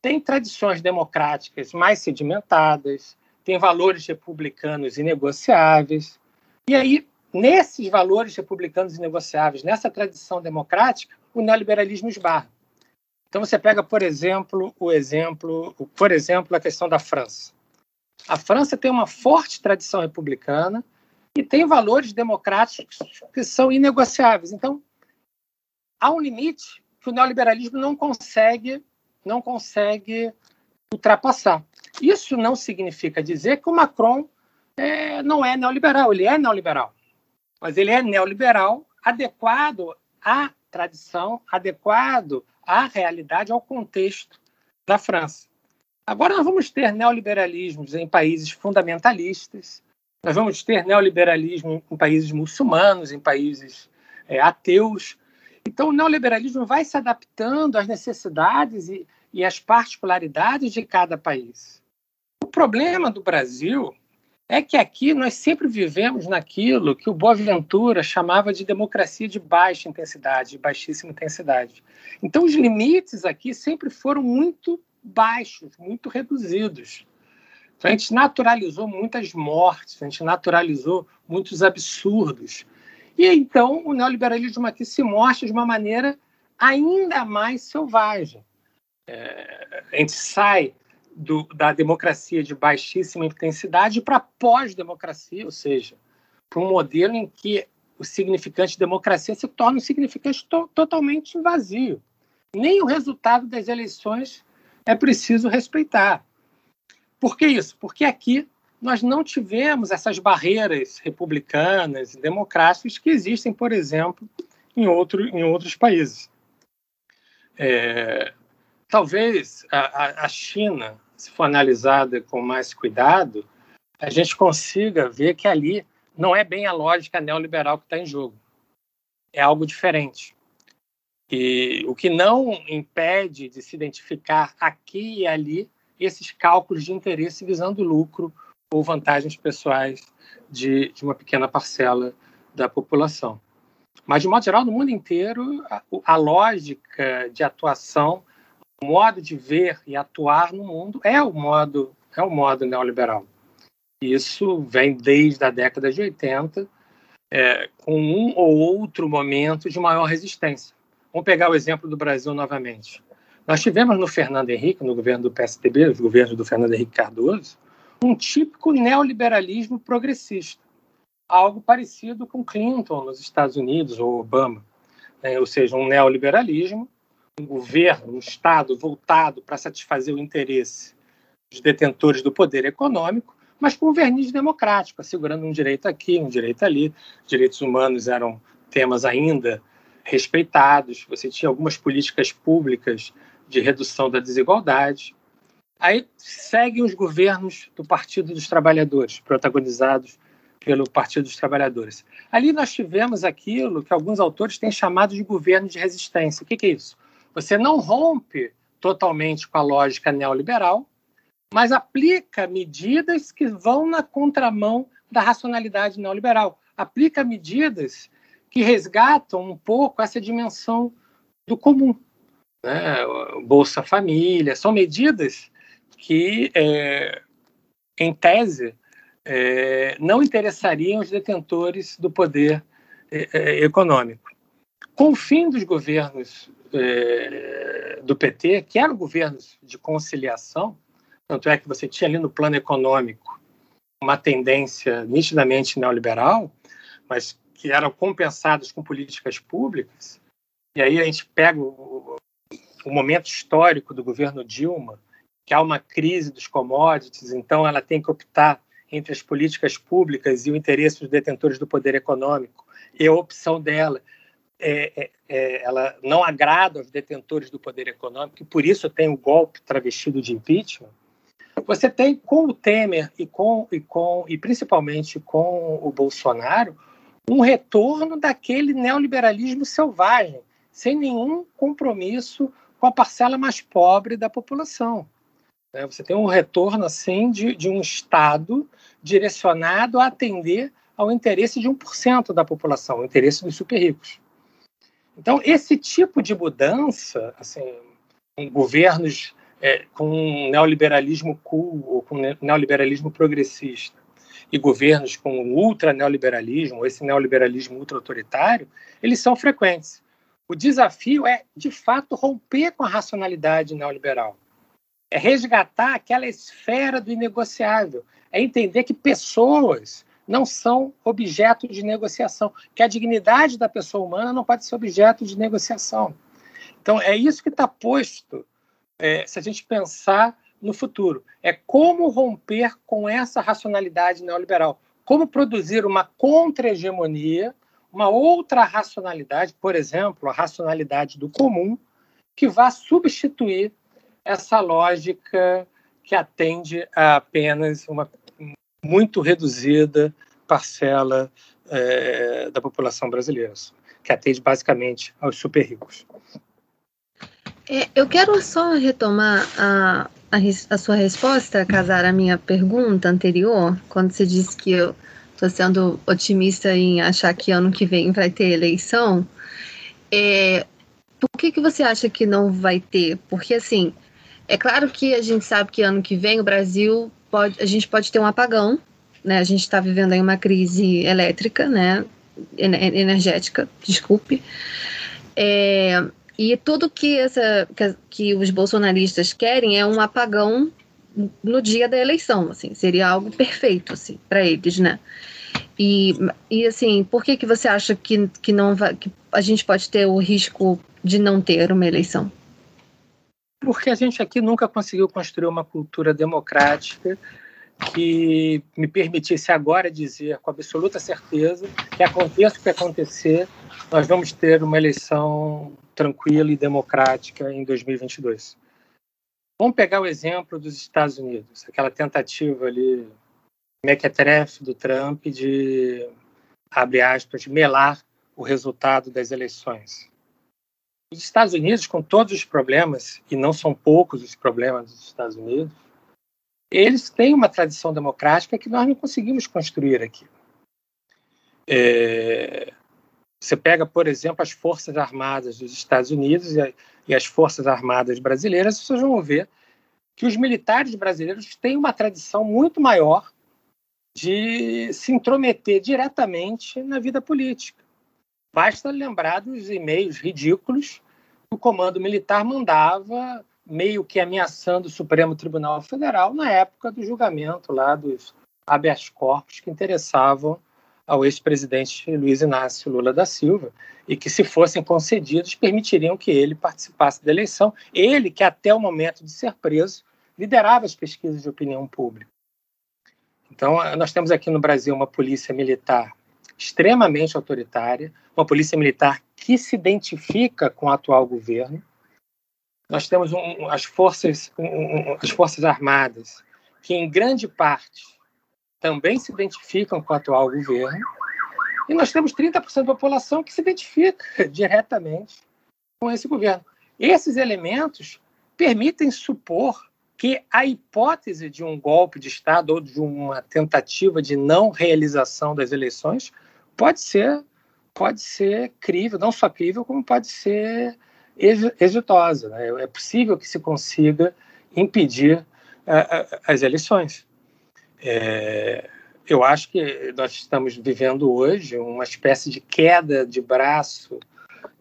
têm tradições democráticas mais sedimentadas, têm valores republicanos inegociáveis, e aí, nesses valores republicanos inegociáveis, nessa tradição democrática, o neoliberalismo esbarra. Então você pega, por exemplo, o exemplo, por exemplo, a questão da França. A França tem uma forte tradição republicana e tem valores democráticos que são inegociáveis. Então, há um limite que o neoliberalismo não consegue não consegue ultrapassar. Isso não significa dizer que o Macron é, não é neoliberal, ele é neoliberal. Mas ele é neoliberal adequado à tradição, adequado à realidade, ao contexto da França. Agora nós vamos ter neoliberalismos em países fundamentalistas, nós vamos ter neoliberalismo em países muçulmanos, em países é, ateus. Então, o neoliberalismo vai se adaptando às necessidades e, e às particularidades de cada país. O problema do Brasil é que aqui nós sempre vivemos naquilo que o Boaventura chamava de democracia de baixa intensidade, de baixíssima intensidade. Então, os limites aqui sempre foram muito baixos, muito reduzidos. Então, a gente naturalizou muitas mortes, a gente naturalizou muitos absurdos. E então o neoliberalismo aqui se mostra de uma maneira ainda mais selvagem. É, a gente sai do, da democracia de baixíssima intensidade para pós-democracia, ou seja, para um modelo em que o significante democracia se torna um significante to totalmente vazio. Nem o resultado das eleições é preciso respeitar. Por que isso? Porque aqui nós não tivemos essas barreiras republicanas e democráticas que existem, por exemplo, em, outro, em outros países. É, talvez a, a China se for analisada com mais cuidado, a gente consiga ver que ali não é bem a lógica neoliberal que está em jogo. É algo diferente. E o que não impede de se identificar aqui e ali esses cálculos de interesse visando lucro ou vantagens pessoais de, de uma pequena parcela da população. Mas, de modo geral, no mundo inteiro, a, a lógica de atuação, o modo de ver e atuar no mundo é o modo, é o modo neoliberal. Isso vem desde a década de 80, é, com um ou outro momento de maior resistência. Vamos pegar o exemplo do Brasil novamente. Nós tivemos no Fernando Henrique, no governo do PSDB, os governos do Fernando Henrique Cardoso, um típico neoliberalismo progressista, algo parecido com Clinton nos Estados Unidos ou Obama, né? ou seja, um neoliberalismo, governo, um Estado voltado para satisfazer o interesse dos detentores do poder econômico, mas com um verniz democrático, assegurando um direito aqui, um direito ali. Direitos humanos eram temas ainda respeitados, você tinha algumas políticas públicas de redução da desigualdade. Aí seguem os governos do Partido dos Trabalhadores, protagonizados pelo Partido dos Trabalhadores. Ali nós tivemos aquilo que alguns autores têm chamado de governo de resistência. O que é isso? Você não rompe totalmente com a lógica neoliberal, mas aplica medidas que vão na contramão da racionalidade neoliberal. Aplica medidas que resgatam um pouco essa dimensão do comum. Né? Bolsa Família, são medidas que, é, em tese, é, não interessariam os detentores do poder é, é econômico. Com o fim dos governos é, do PT, que eram governos de conciliação, tanto é que você tinha ali no plano econômico uma tendência nitidamente neoliberal, mas que eram compensados com políticas públicas. E aí a gente pega o, o momento histórico do governo Dilma, que há uma crise dos commodities, então ela tem que optar entre as políticas públicas e o interesse dos detentores do poder econômico. E a opção dela é, é, é, ela não agrada aos detentores do poder econômico, e por isso tem o golpe travestido de impeachment. Você tem com o Temer e com e com e principalmente com o Bolsonaro um retorno daquele neoliberalismo selvagem, sem nenhum compromisso com a parcela mais pobre da população. Né? Você tem um retorno assim de, de um Estado direcionado a atender ao interesse de 1% da população, o interesse dos super ricos. Então, esse tipo de mudança, assim, com governos é, com um neoliberalismo cool ou com neoliberalismo progressista e governos com ultra neoliberalismo, ou esse neoliberalismo ultra autoritário, eles são frequentes. O desafio é, de fato, romper com a racionalidade neoliberal. É resgatar aquela esfera do inegociável. É entender que pessoas não são objeto de negociação, que a dignidade da pessoa humana não pode ser objeto de negociação. Então, é isso que está posto é, se a gente pensar no futuro. É como romper com essa racionalidade neoliberal. Como produzir uma contra-hegemonia, uma outra racionalidade, por exemplo, a racionalidade do comum, que vá substituir essa lógica que atende a apenas uma muito reduzida parcela é, da população brasileira, que atende basicamente aos super ricos. É, eu quero só retomar a, a, a, sua resposta, Casar, à minha pergunta anterior, quando você disse que eu estou sendo otimista em achar que ano que vem vai ter eleição. É, por que, que você acha que não vai ter? Porque, assim, é claro que a gente sabe que ano que vem o Brasil pode, a gente pode ter um apagão, né? A gente está vivendo aí uma crise elétrica, né? Energética, desculpe. É, e tudo que, essa, que, que, os bolsonaristas querem é um apagão no dia da eleição, assim, seria algo perfeito, assim, para eles, né? E, e assim, por que que você acha que, que não vai, que a gente pode ter o risco de não ter uma eleição? Porque a gente aqui nunca conseguiu construir uma cultura democrática que me permitisse agora dizer com absoluta certeza que aconteça o que acontecer, nós vamos ter uma eleição tranquila e democrática em 2022. Vamos pegar o exemplo dos Estados Unidos, aquela tentativa ali mequetrefe do Trump de, abre aspas, melar o resultado das eleições. Os Estados Unidos, com todos os problemas, e não são poucos os problemas dos Estados Unidos, eles têm uma tradição democrática que nós não conseguimos construir aqui. É, Você pega, por exemplo, as Forças Armadas dos Estados Unidos e, e as Forças Armadas brasileiras, vocês vão ver que os militares brasileiros têm uma tradição muito maior de se intrometer diretamente na vida política. Basta lembrar dos e-mails ridículos que o comando militar mandava, meio que ameaçando o Supremo Tribunal Federal na época do julgamento lá dos habeas corpus que interessavam ao ex-presidente Luiz Inácio Lula da Silva e que, se fossem concedidos, permitiriam que ele participasse da eleição. Ele, que até o momento de ser preso, liderava as pesquisas de opinião pública. Então, nós temos aqui no Brasil uma polícia militar extremamente autoritária, uma polícia militar que se identifica com o atual governo. Nós temos um, as, forças, um, as Forças Armadas, que em grande parte também se identificam com o atual governo. E nós temos 30% da população que se identifica diretamente com esse governo. Esses elementos permitem supor que a hipótese de um golpe de Estado ou de uma tentativa de não realização das eleições pode ser pode ser crível, não só crível, como pode ser exitosa. Né? É possível que se consiga impedir uh, as eleições. É, eu acho que nós estamos vivendo hoje uma espécie de queda de braço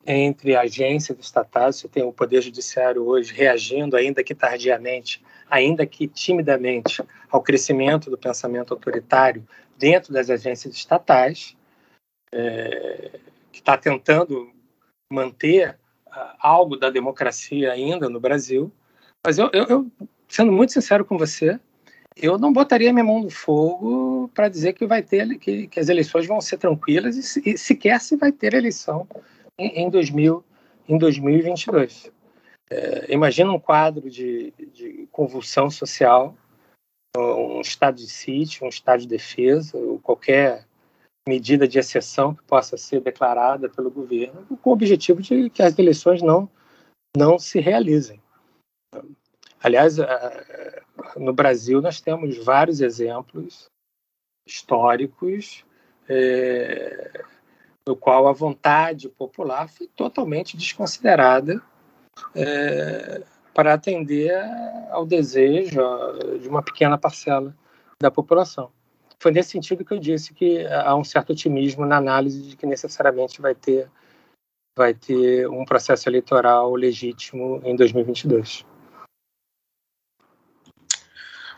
entre agências estatais. Você tem o Poder Judiciário hoje reagindo, ainda que tardiamente, ainda que timidamente, ao crescimento do pensamento autoritário dentro das agências estatais é, que está tentando manter algo da democracia ainda no Brasil. Mas eu, eu, eu, sendo muito sincero com você, eu não botaria minha mão no fogo para dizer que vai ter que, que, as eleições vão ser tranquilas e, e sequer se vai ter eleição em, em, 2000, em 2022. É, imagina um quadro de, de convulsão social, um estado de sítio, um estado de defesa, ou qualquer medida de exceção que possa ser declarada pelo governo, com o objetivo de que as eleições não, não se realizem. Aliás, no Brasil nós temos vários exemplos históricos é, no qual a vontade popular foi totalmente desconsiderada é, para atender ao desejo de uma pequena parcela da população foi nesse sentido que eu disse que há um certo otimismo na análise de que necessariamente vai ter vai ter um processo eleitoral legítimo em 2022.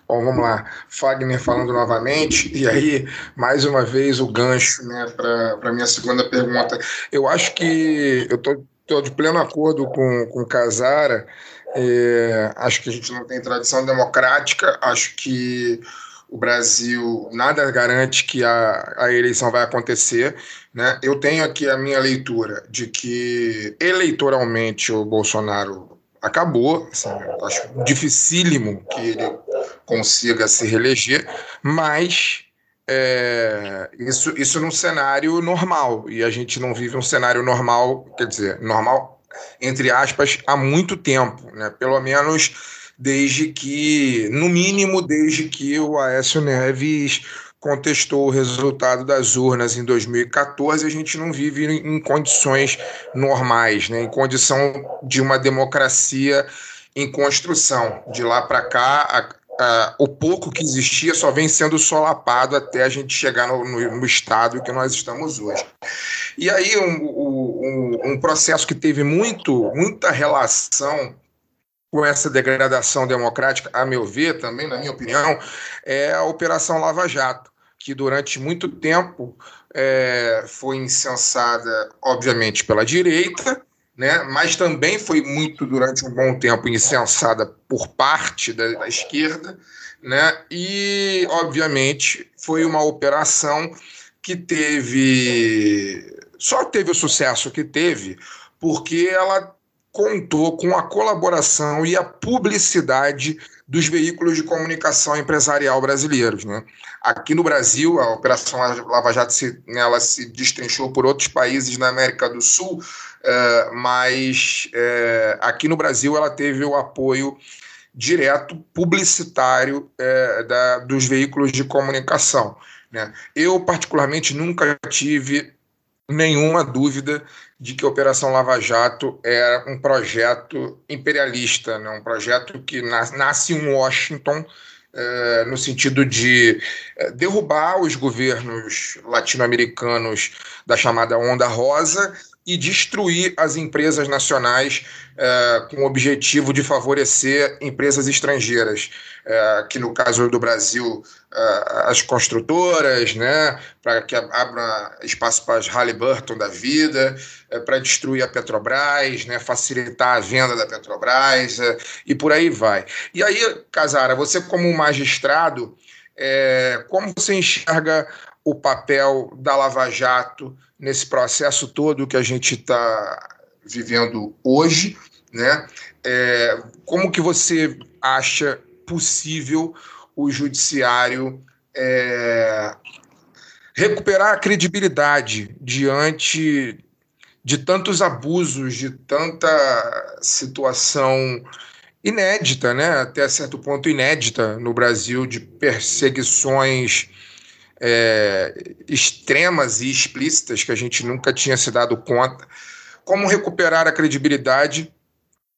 Bom, vamos lá. Fagner falando novamente, e aí, mais uma vez, o gancho né, para a minha segunda pergunta. Eu acho que eu estou de pleno acordo com, com Casara, é, acho que a gente não tem tradição democrática, acho que o Brasil nada garante que a, a eleição vai acontecer. Né? Eu tenho aqui a minha leitura de que eleitoralmente o Bolsonaro acabou. Assim, acho dificílimo que ele consiga se reeleger, mas é, isso, isso num cenário normal. E a gente não vive um cenário normal, quer dizer, normal, entre aspas, há muito tempo. Né? Pelo menos desde que, no mínimo, desde que o Aécio Neves contestou o resultado das urnas em 2014, a gente não vive em condições normais, né? em condição de uma democracia em construção. De lá para cá, a, a, o pouco que existia só vem sendo solapado até a gente chegar no, no, no estado que nós estamos hoje. E aí, um, um, um processo que teve muito, muita relação com essa degradação democrática, a meu ver, também, na minha opinião, é a Operação Lava Jato, que durante muito tempo é, foi incensada, obviamente, pela direita, né, mas também foi muito, durante um bom tempo, incensada por parte da, da esquerda, né, e, obviamente, foi uma operação que teve. Só teve o sucesso que teve porque ela contou com a colaboração e a publicidade dos veículos de comunicação empresarial brasileiros. Né? Aqui no Brasil, a Operação Lava Jato se, né, ela se destrinchou por outros países na América do Sul, uh, mas uh, aqui no Brasil ela teve o apoio direto publicitário uh, da, dos veículos de comunicação. Né? Eu, particularmente, nunca tive nenhuma dúvida de que a Operação Lava Jato é um projeto imperialista, né? um projeto que nasce em Washington é, no sentido de é, derrubar os governos latino-americanos da chamada Onda Rosa e destruir as empresas nacionais é, com o objetivo de favorecer empresas estrangeiras, é, que no caso do Brasil, é, as construtoras, né, para que abra espaço para as Halliburton da vida, para destruir a Petrobras, né, facilitar a venda da Petrobras e por aí vai. E aí, Casara, você como magistrado, como você enxerga o papel da Lava Jato nesse processo todo que a gente está vivendo hoje, né? É, como que você acha possível o judiciário é, recuperar a credibilidade diante de tantos abusos, de tanta situação inédita, né? até certo ponto inédita no Brasil, de perseguições é, extremas e explícitas que a gente nunca tinha se dado conta. Como recuperar a credibilidade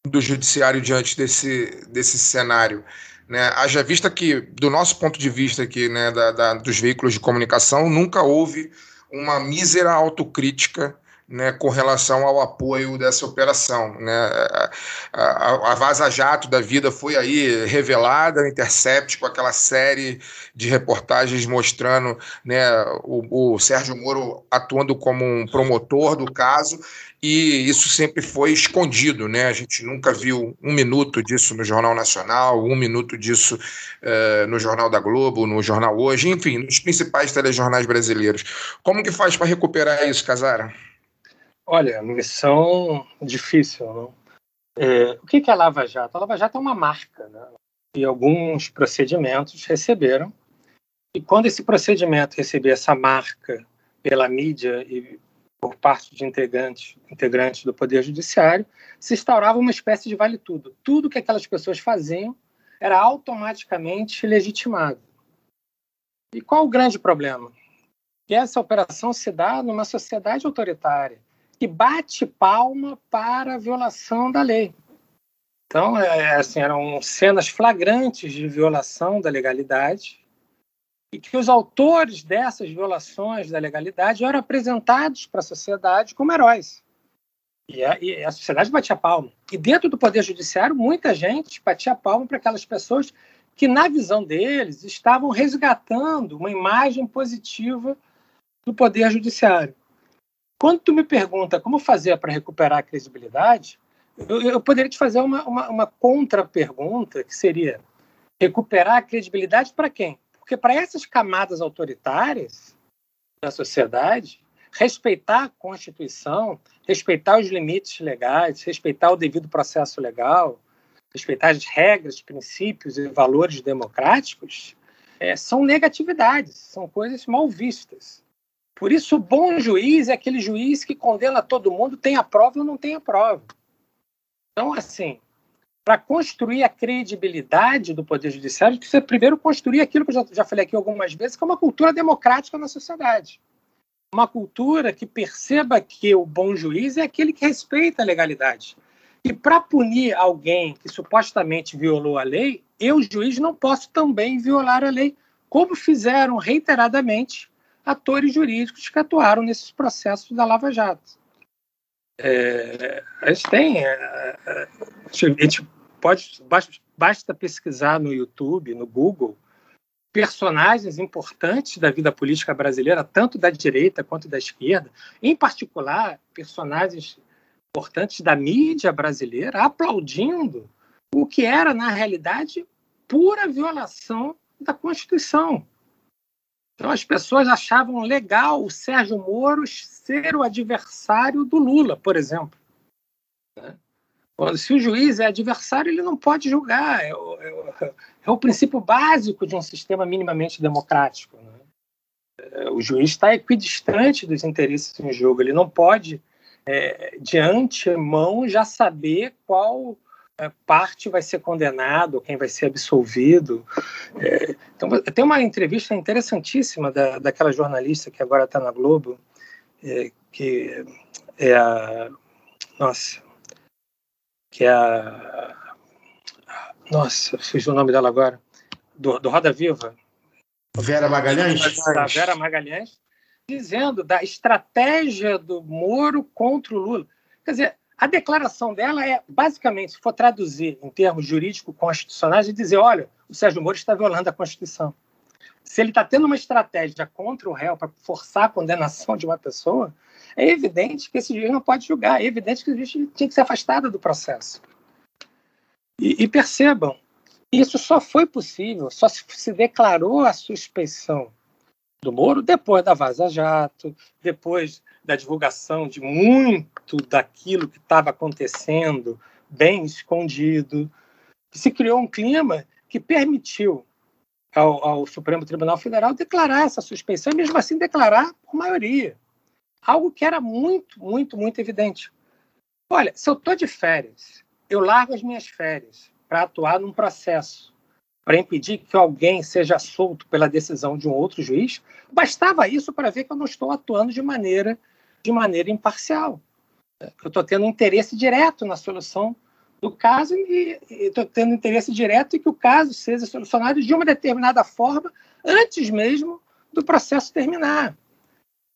do judiciário diante desse, desse cenário? Né? Haja vista que, do nosso ponto de vista aqui, né, da, da, dos veículos de comunicação, nunca houve uma mísera autocrítica né, com relação ao apoio dessa operação. Né? A, a, Vaza Jato da vida foi aí revelada, Intercept, com aquela série de reportagens mostrando né, o, o Sérgio Moro atuando como um promotor do caso, e isso sempre foi escondido, né? A gente nunca viu um minuto disso no Jornal Nacional, um minuto disso uh, no Jornal da Globo, no Jornal Hoje, enfim, nos principais telejornais brasileiros. Como que faz para recuperar isso, Casara? Olha, missão difícil. Não? É, o que é a Lava Jato? A Lava Jato é uma marca, né? E alguns procedimentos receberam. E quando esse procedimento receber essa marca pela mídia e por parte de integrantes, integrantes do Poder Judiciário, se instaurava uma espécie de vale-tudo. Tudo que aquelas pessoas faziam era automaticamente legitimado. E qual o grande problema? Que essa operação se dá numa sociedade autoritária que bate palma para a violação da lei. Então, é, assim, eram cenas flagrantes de violação da legalidade e que os autores dessas violações da legalidade eram apresentados para a sociedade como heróis. E a, e a, sociedade batia palma. E dentro do Poder Judiciário, muita gente batia palma para aquelas pessoas que, na visão deles, estavam resgatando uma imagem positiva do Poder Judiciário. Quando tu me pergunta como fazer para recuperar a credibilidade, eu, eu poderia te fazer uma, uma, uma contra-pergunta, que seria recuperar a credibilidade para quem? Porque para essas camadas autoritárias da sociedade, respeitar a Constituição, respeitar os limites legais, respeitar o devido processo legal, respeitar as regras, princípios e valores democráticos, é, são negatividades, são coisas mal vistas. Por isso, o bom juiz é aquele juiz que condena todo mundo, tem a prova ou não tem a prova. Então, assim, para construir a credibilidade do Poder Judiciário, precisa primeiro construir aquilo que eu já, já falei aqui algumas vezes, que é uma cultura democrática na sociedade. Uma cultura que perceba que o bom juiz é aquele que respeita a legalidade. E para punir alguém que supostamente violou a lei, eu, juiz, não posso também violar a lei, como fizeram reiteradamente atores jurídicos que atuaram nesses processos da Lava Jato. É, a gente tem. É, é a gente pode. Basta, basta pesquisar no YouTube, no Google, personagens importantes da vida política brasileira, tanto da direita quanto da esquerda, em particular, personagens importantes da mídia brasileira, aplaudindo o que era, na realidade, pura violação da Constituição. Então as pessoas achavam legal o Sérgio Moro ser o adversário do Lula, por exemplo. Se o juiz é adversário, ele não pode julgar. É o, é o, é o princípio básico de um sistema minimamente democrático. Né? O juiz está equidistante dos interesses em jogo. Ele não pode, é, de antemão, já saber qual parte vai ser condenado, quem vai ser absolvido. É, então, tem uma entrevista interessantíssima da, daquela jornalista que agora está na Globo, é, que é a. Nossa. Que é a. Nossa, fiz o nome dela agora. Do, do Roda Viva. Vera Magalhães? Da Vera Magalhães, dizendo da estratégia do Moro contra o Lula. Quer dizer, a declaração dela é, basicamente, se for traduzir em termos jurídico-constitucionais, de dizer: olha, o Sérgio Moro está violando a Constituição. Se ele está tendo uma estratégia contra o réu para forçar a condenação de uma pessoa, é evidente que esse juiz não pode julgar, é evidente que o juiz tinha que ser afastado do processo. E, e percebam, isso só foi possível, só se, se declarou a suspeição do Moro depois da Vaza Jato, depois da divulgação de muito daquilo que estava acontecendo, bem escondido. Se criou um clima que permitiu ao, ao, Supremo Tribunal Federal declarar essa suspeição e, mesmo assim, declarar por maioria. Algo que era muito, muito, muito evidente. Olha, se eu estou de férias, eu largo as minhas férias para atuar num processo para impedir que alguém seja solto pela decisão de um outro juiz, bastava isso para ver que eu não estou atuando de maneira, de maneira imparcial. Eu estou tendo interesse direto na solução do caso e estou tendo interesse direto em que o caso seja solucionado de uma determinada forma antes mesmo do processo terminar.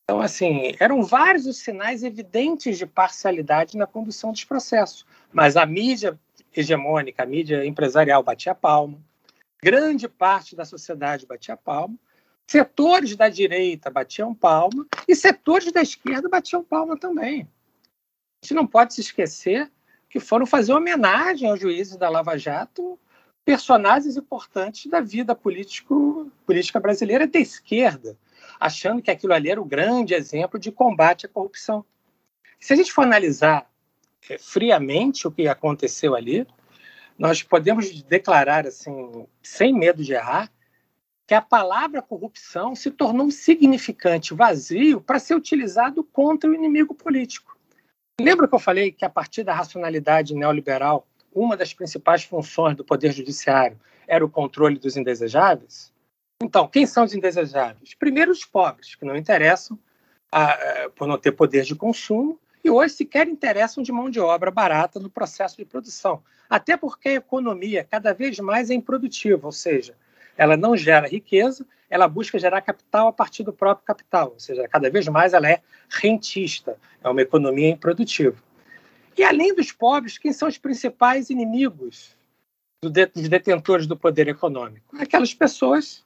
Então, assim, eram vários os sinais evidentes de parcialidade na condução dos processos. Mas a mídia hegemônica, a mídia empresarial batia palma, grande parte da sociedade batia palma, setores da direita batiam palma e setores da esquerda batiam palma também. A gente não pode se esquecer que foram fazer homenagem aos juízes da Lava Jato, personagens importantes da vida político, política brasileira da esquerda, achando que aquilo ali era o grande exemplo de combate à corrupção. Se a gente for analisar é, friamente o que aconteceu ali, nós podemos declarar, assim, sem medo de errar, que a palavra corrupção se tornou um significante vazio para ser utilizado contra o inimigo político. Lembra que eu falei que a partir da racionalidade neoliberal, uma das principais funções do poder judiciário era o controle dos indesejáveis? Então, quem são os indesejáveis? Primeiro, os pobres, que não interessam a, a, por não ter poder de consumo e hoje sequer interessam de mão de obra barata no processo de produção. Até porque a economia cada vez mais é improdutiva, ou seja, ela não gera riqueza, ela busca gerar capital a partir do próprio capital, ou seja, cada vez mais ela é rentista, é uma economia improdutiva. E além dos pobres, quem são os principais inimigos dos detentores do poder econômico? Aquelas pessoas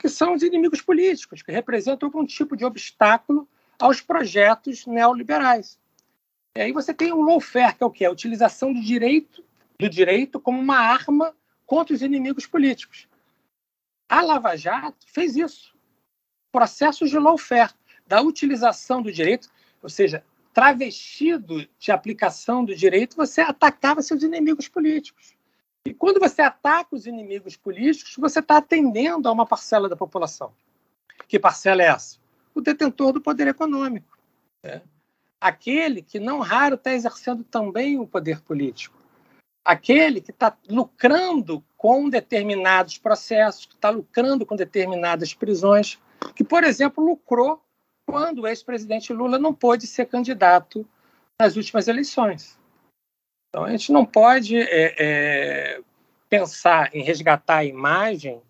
que são os inimigos políticos, que representam algum tipo de obstáculo aos projetos neoliberais. E aí você tem o lawfare, que é o quê? A utilização do direito, do direito como uma arma contra os inimigos políticos. A Lava Jato fez isso. Processos de lawfare, da utilização do direito, ou seja, travestido de aplicação do direito, você atacava seus inimigos políticos. E quando você ataca os inimigos políticos, você está atendendo a uma parcela da população. Que parcela é essa? O detentor do poder econômico. Né? Aquele que, não raro, está exercendo também o poder político aquele que está lucrando com determinados processos, que está lucrando com determinadas prisões, que, por exemplo, lucrou quando o ex-presidente Lula não pôde ser candidato nas últimas eleições. Então, a gente não pode é, é, pensar em resgatar a imagem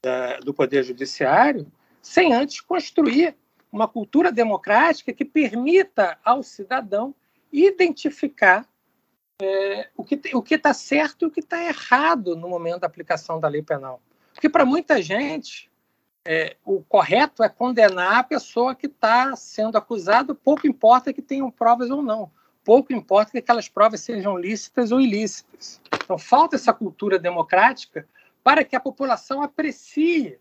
da, do Poder Judiciário sem antes construir uma cultura democrática que permita ao cidadão identificar é, o que o está certo e o que está errado no momento da aplicação da lei penal. Porque para muita gente, é, o correto é condenar a pessoa que está sendo acusada, pouco importa que tenham provas ou não. Pouco importa que aquelas provas sejam lícitas ou ilícitas. Então, falta essa cultura democrática para que a população aprecie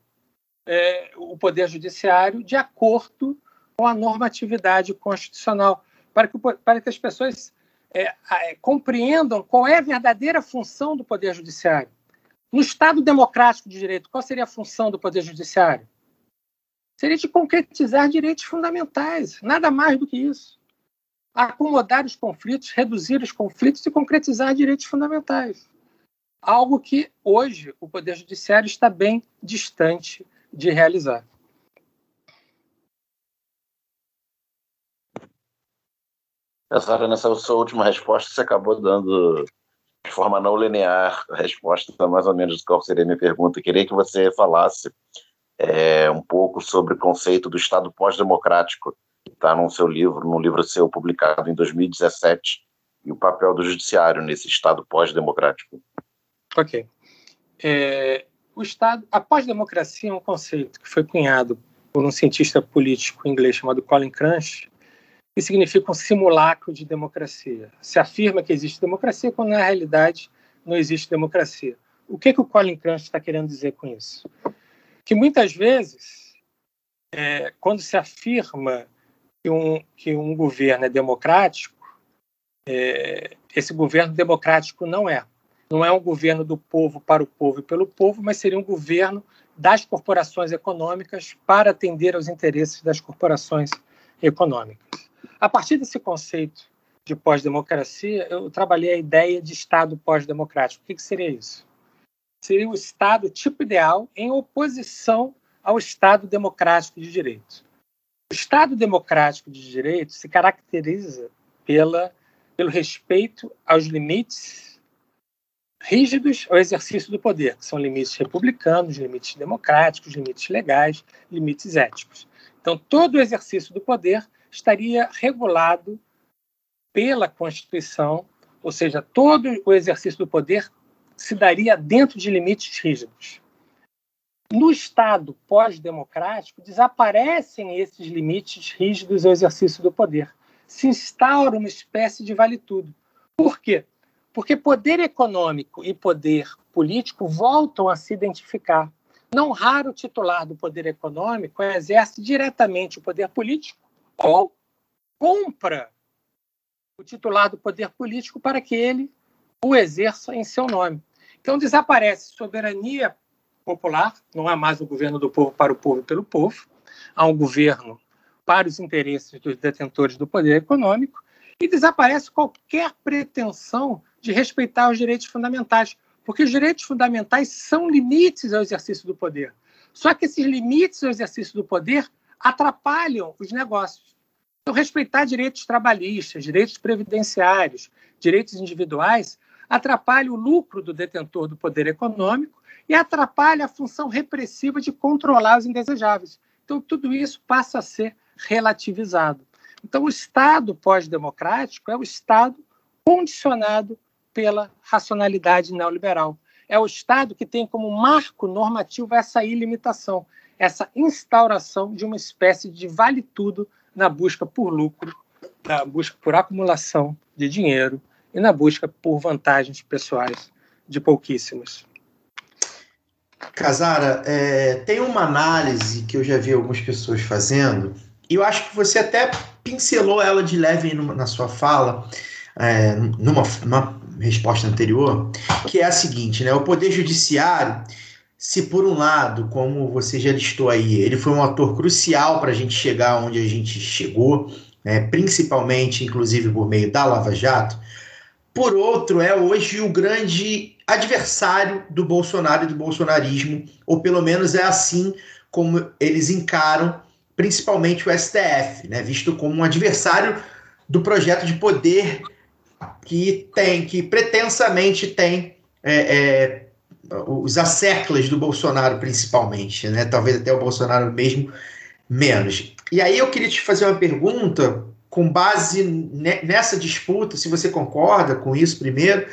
é, o poder judiciário de acordo com a normatividade constitucional, para que, para que as pessoas é, é, compreendam qual é a verdadeira função do Poder Judiciário. No Estado democrático de direito, qual seria a função do Poder Judiciário? Seria de concretizar direitos fundamentais, nada mais do que isso. Acomodar os conflitos, reduzir os conflitos e concretizar direitos fundamentais. Algo que hoje o Poder Judiciário está bem distante de realizar. Sara, nessa sua última resposta, você acabou dando de forma não linear a resposta mais ou menos do qual seria a minha pergunta. Queria que você falasse é, um pouco sobre o conceito do Estado pós-democrático, que está no seu livro, num livro seu publicado em 2017, e o papel do judiciário nesse Estado pós-democrático. Ok. É, o Estado, a pós-democracia é um conceito que foi cunhado por um cientista político inglês chamado Colin Crunch, que significa um simulacro de democracia. Se afirma que existe democracia quando na realidade não existe democracia. O que, que o Colin Crunch está querendo dizer com isso? Que muitas vezes, é, quando se afirma que um, que um governo é democrático, é, esse governo democrático não é. Não é um governo do povo para o povo e pelo povo, mas seria um governo das corporações econômicas para atender aos interesses das corporações econômicas. A partir desse conceito de pós-democracia, eu trabalhei a ideia de Estado pós-democrático. O que, que seria isso? Seria o Estado tipo ideal em oposição ao Estado democrático de direito. O Estado democrático de direito se caracteriza pela, pelo respeito aos limites rígidos ao exercício do poder, que são limites republicanos, limites democráticos, limites legais, limites éticos. Então, todo o exercício do poder estaria regulado pela Constituição, ou seja, todo o exercício do poder se daria dentro de limites rígidos. No Estado pós-democrático, desaparecem esses limites rígidos ao exercício do poder. Se instaura uma espécie de vale-tudo. Por quê? Porque poder econômico e poder político voltam a se identificar. Não raro o titular do poder econômico exerce diretamente o poder político ou compra o titular do poder político para que ele o exerça em seu nome. Então desaparece soberania popular, não há mais o governo do povo para o povo e pelo povo, há um governo para os interesses dos detentores do poder econômico e desaparece qualquer pretensão de respeitar os direitos fundamentais, porque os direitos fundamentais são limites ao exercício do poder. Só que esses limites ao exercício do poder atrapalham os negócios. Então, respeitar direitos trabalhistas, direitos previdenciários, direitos individuais, atrapalha o lucro do detentor do poder econômico e atrapalha a função repressiva de controlar os indesejáveis. Então, tudo isso passa a ser relativizado. Então, o Estado pós-democrático é o Estado condicionado pela racionalidade neoliberal. É o Estado que tem como marco normativo essa ilimitação, essa instauração de uma espécie de vale-tudo na busca por lucro, na busca por acumulação de dinheiro e na busca por vantagens pessoais de pouquíssimas. Casara, é, tem uma análise que eu já vi algumas pessoas fazendo, e eu acho que você até pincelou ela de leve na sua fala, é, numa, numa resposta anterior, que é a seguinte, né? O Poder Judiciário se por um lado, como você já listou aí, ele foi um ator crucial para a gente chegar onde a gente chegou, né, principalmente, inclusive, por meio da Lava Jato, por outro, é hoje o grande adversário do Bolsonaro e do bolsonarismo, ou pelo menos é assim como eles encaram, principalmente o STF, né, visto como um adversário do projeto de poder que tem, que pretensamente tem é, é, os asseclas do Bolsonaro, principalmente, né? Talvez até o Bolsonaro mesmo menos. E aí eu queria te fazer uma pergunta com base nessa disputa, se você concorda com isso primeiro,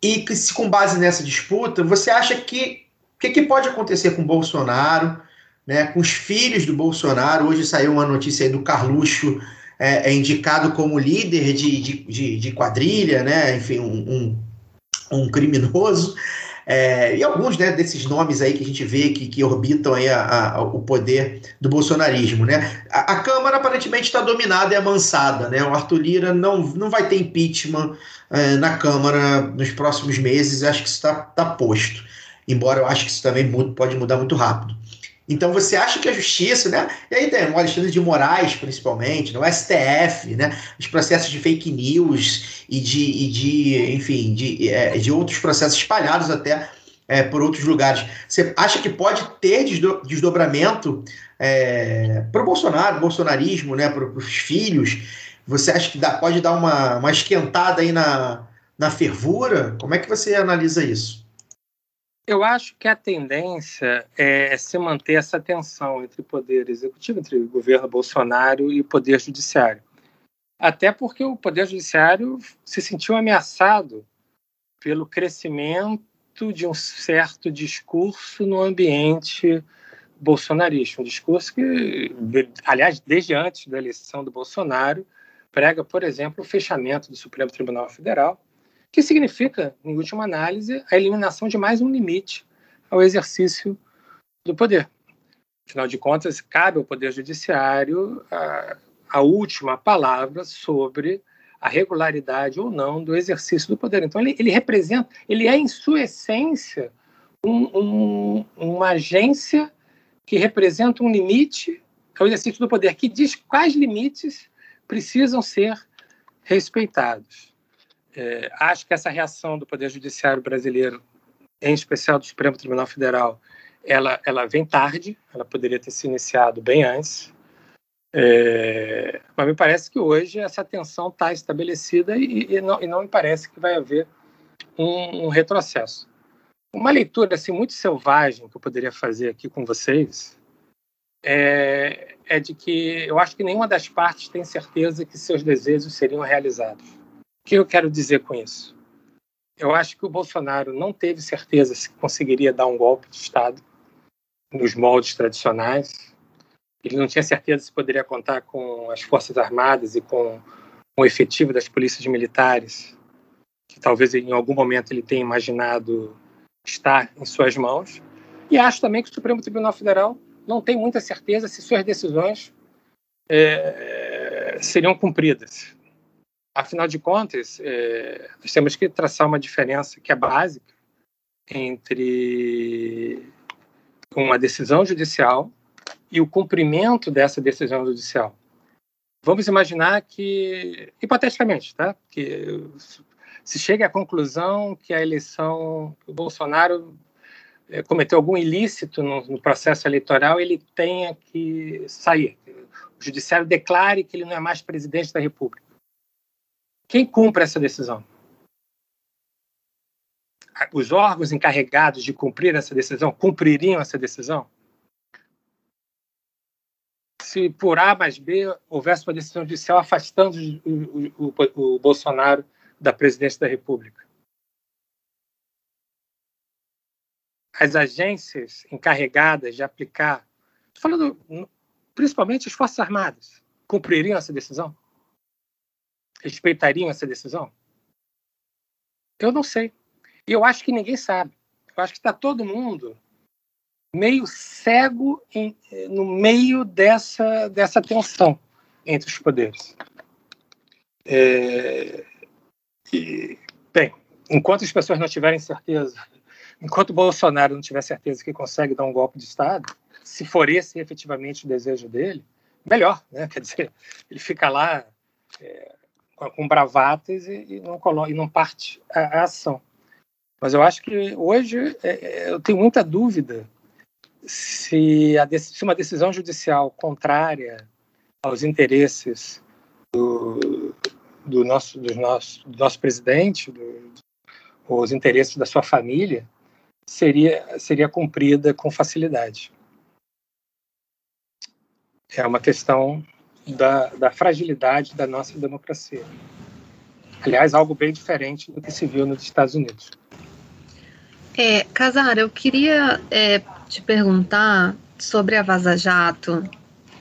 e que se com base nessa disputa, você acha que o que, que, pode acontecer com Bolsonaro, né, com os filhos do Bolsonaro? Hoje saiu uma notícia aí do Carluxo é, é indicado como líder de, de, de, de quadrilha, né, enfim, um, um, um criminoso. É, e alguns né, desses nomes aí que a gente vê que, que orbitam aí a, a, o poder do bolsonarismo. Né? A, a Câmara aparentemente está dominada e amansada. Né? O Arthur Lira não, não vai ter impeachment é, na Câmara nos próximos meses, acho que isso está tá posto. Embora eu acho que isso também pode mudar muito rápido. Então você acha que a justiça, né? E aí tem o Alexandre de Moraes, principalmente, no STF, né? Os processos de fake news e de, e de enfim, de, é, de outros processos espalhados até é, por outros lugares. Você acha que pode ter desdobramento é, para o Bolsonaro, bolsonarismo, né? Para os filhos, Você acha que dá, pode dar uma, uma esquentada aí na, na fervura? Como é que você analisa isso? Eu acho que a tendência é se manter essa tensão entre o poder executivo, entre o governo Bolsonaro e o poder judiciário. Até porque o poder judiciário se sentiu ameaçado pelo crescimento de um certo discurso no ambiente bolsonarista, um discurso que, aliás, desde antes da eleição do Bolsonaro, prega, por exemplo, o fechamento do Supremo Tribunal Federal, que significa, em última análise, a eliminação de mais um limite ao exercício do poder. Afinal de contas, cabe ao Poder Judiciário a, a última palavra sobre a regularidade ou não do exercício do poder. Então, ele, ele representa, ele é, em sua essência, um, um, uma agência que representa um limite ao exercício do poder, que diz quais limites precisam ser respeitados. É, acho que essa reação do Poder Judiciário brasileiro, em especial do Supremo Tribunal Federal, ela, ela vem tarde, ela poderia ter se iniciado bem antes. É, mas me parece que hoje essa tensão está estabelecida e, e, não, e, não, me parece que vai haver um, um, retrocesso. Uma leitura assim, muito selvagem que eu poderia fazer aqui com vocês é, é de que eu acho que nenhuma das partes tem certeza que seus desejos seriam realizados. O que eu quero dizer com isso? Eu acho que o Bolsonaro não teve certeza se conseguiria dar um golpe de Estado nos moldes tradicionais. Ele não tinha certeza se poderia contar com as Forças Armadas e com o efetivo das polícias militares, que talvez em algum momento ele tenha imaginado estar em suas mãos. E acho também que o Supremo Tribunal Federal não tem muita certeza se suas decisões é, seriam cumpridas. Afinal de contas, é, nós temos que traçar uma diferença que é básica entre uma decisão judicial e o cumprimento dessa decisão judicial. Vamos imaginar que, hipoteticamente, tá? que se chegue à conclusão que a eleição, que o Bolsonaro é, cometeu algum ilícito no, no, processo eleitoral, ele tenha que sair. O judiciário declare que ele não é mais presidente da República. Quem cumpre essa decisão? Os órgãos encarregados de cumprir essa decisão cumpririam essa decisão? Se por A mais B houvesse uma decisão judicial afastando o, o, o, Bolsonaro da presidência da República, as agências encarregadas de aplicar, falando principalmente as Forças Armadas, cumpririam essa decisão? Respeitariam essa decisão? Eu não sei. Eu acho que ninguém sabe. Eu acho que está todo mundo meio cego em, no meio dessa, dessa tensão entre os poderes. É, e, bem, enquanto as pessoas não tiverem certeza enquanto Bolsonaro não tiver certeza que consegue dar um golpe de Estado, se for esse efetivamente o desejo dele, melhor, né? Quer dizer, ele fica lá é, com bravatas e, e, não coloca, e não parte a, a, ação. Mas eu acho que hoje é, é eu tenho muita dúvida se, a, se uma decisão judicial contrária aos interesses do, do nosso, do nosso, do nosso presidente, do, os interesses da sua família, seria, seria cumprida com facilidade. É uma questão da, da fragilidade da nossa democracia. Aliás, algo bem diferente do que se viu nos Estados Unidos. É, Casara, eu queria é, te perguntar sobre a Vaza Jato,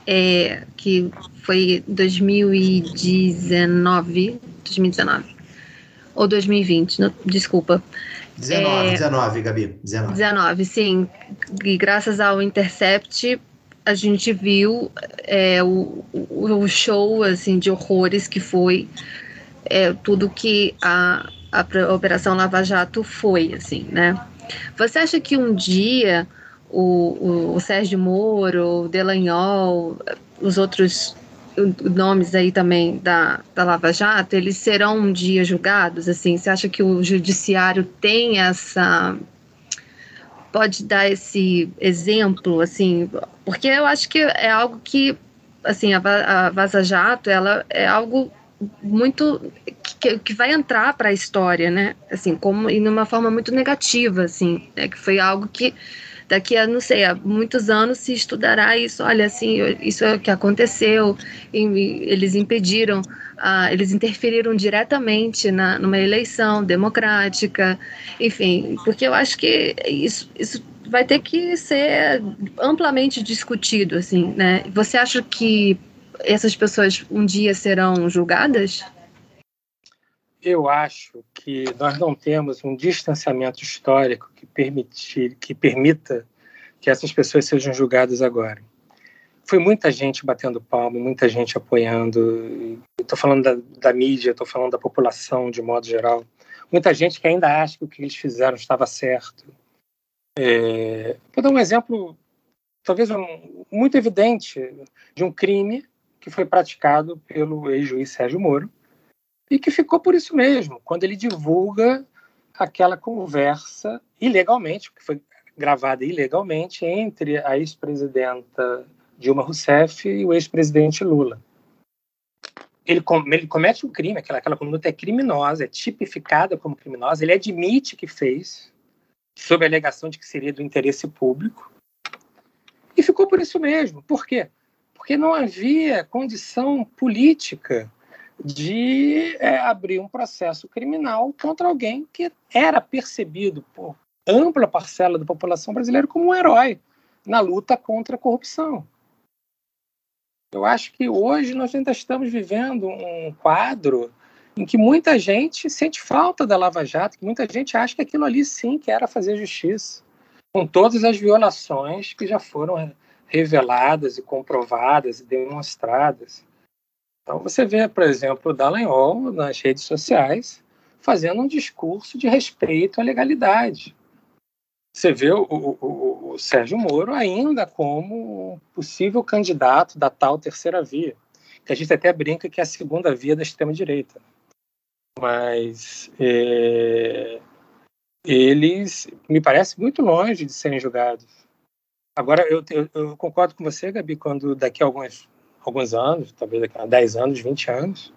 é, que foi 2019, 2019 ou 2020, não, desculpa. 19, é, 19, Gabi. 19. 19, sim. E graças ao Intercept, a gente viu é, o, o show assim, de horrores que foi é, tudo que a, a Operação Lava Jato foi, assim, né? Você acha que um dia o, o, o Sérgio Moro, o Delanhol, os outros nomes aí também da, da Lava Jato, eles serão um dia julgados? Assim, você acha que o judiciário tem essa pode dar esse exemplo, assim, porque eu acho que é algo que assim, a, a Vaza Jato, ela é algo muito que, que vai entrar para a história, né? Assim, como e numa forma muito negativa, assim, né? que foi algo que daqui a não sei, a muitos anos se estudará isso. Olha, assim, isso é o que aconteceu. Eles impediram, eles interferiram diretamente na, numa eleição democrática, enfim, porque eu acho que isso, isso vai ter que ser amplamente discutido, assim, né? Você acha que essas pessoas um dia serão julgadas? Eu acho que nós não temos um distanciamento histórico que, permitir, que permita que essas pessoas sejam julgadas agora. Foi muita gente batendo palma, muita gente apoiando. Estou falando da, da mídia, estou falando da população de modo geral. Muita gente que ainda acha que o que eles fizeram estava certo. É, vou dar um exemplo, talvez um, muito evidente, de um crime que foi praticado pelo ex-juiz Sérgio Moro e que ficou por isso mesmo, quando ele divulga aquela conversa ilegalmente, que foi gravada ilegalmente entre a ex-presidenta Dilma Rousseff e o ex-presidente Lula. Ele, com, ele, comete um crime, aquela, aquela conduta é criminosa, é tipificada como criminosa, ele admite que fez, sob a alegação de que seria do interesse público, e ficou por isso mesmo. Por quê? porque não havia condição política de é, abrir um processo criminal contra alguém que era percebido por ampla parcela da população brasileira como um herói na luta contra a corrupção. Eu acho que hoje nós ainda estamos vivendo um quadro em que muita gente sente falta da Lava Jato, que muita gente acha que aquilo ali sim que era fazer justiça, com todas as violações que já foram reveladas e comprovadas e demonstradas. Então você vê, por exemplo, o Dallagnol nas redes sociais fazendo um discurso de respeito à legalidade. Você vê o, o, o Sérgio Moro ainda como possível candidato da tal terceira via, que a gente até brinca que é a segunda via da extrema-direita. Mas é, eles me parece muito longe de serem julgados. Agora, eu, eu, eu, concordo com você, Gabi, quando daqui a alguns, alguns anos, talvez daqui a 10 anos, 20 anos,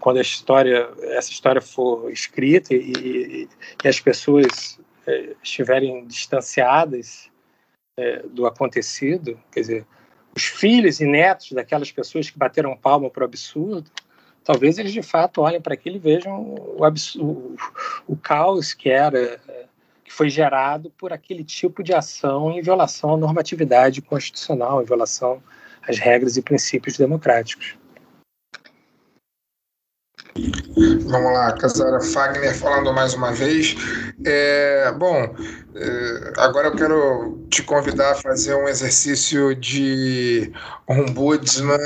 quando a história, essa história for escrita e, e, e as pessoas é, estiverem distanciadas é, do acontecido, quer dizer, os filhos e netos daquelas pessoas que bateram palma para o absurdo, talvez eles de fato olhem para aquilo e vejam o, absurdo, o, caos que era que foi gerado por aquele tipo de ação em violação à normatividade constitucional, em violação às regras e princípios democráticos. Vamos lá, Casara Fagner falando mais uma vez. É, bom, é, agora eu quero te convidar a fazer um exercício de ombudsman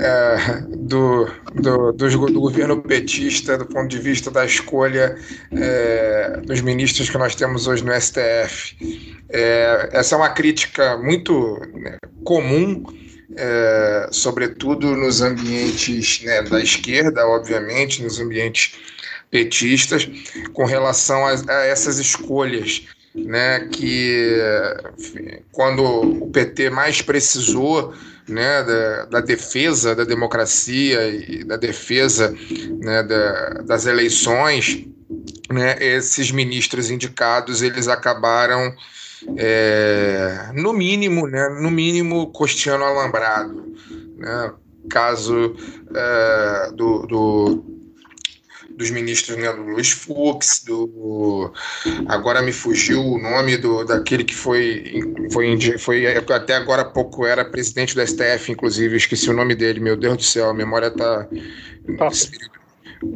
é, do, do, do, do, governo petista, do ponto de vista da escolha é, dos ministros que nós temos hoje no STF. É, essa é uma crítica muito né, comum, é, sobretudo nos ambientes né, da esquerda, obviamente, nos ambientes petistas, com relação a, a essas escolhas. Né, que quando o PT mais precisou né, da, da, defesa da democracia e da defesa né, da, das eleições, né, esses ministros indicados eles acabaram é, no mínimo, né, no mínimo costeando alambrado, né, caso é, do, do dos ministros, né, do Luiz Fux, do agora me fugiu o nome do daquele que foi foi foi até agora há pouco era presidente do STF, inclusive, esqueci o nome dele, meu Deus do céu, a memória tá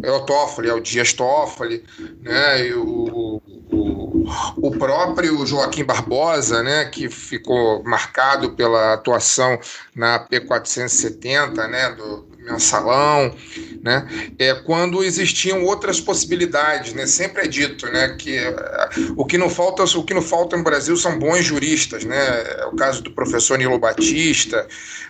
é o Toffoli, é o Dias Toffoli, né, o, o, o próprio Joaquim Barbosa, né, que ficou marcado pela atuação na P470, né, do, mensalão, né? É quando existiam outras possibilidades, né? Sempre é dito, né, que eh, o que não falta, o que não falta no Brasil são bons juristas, né? É o caso do professor Nilo Batista,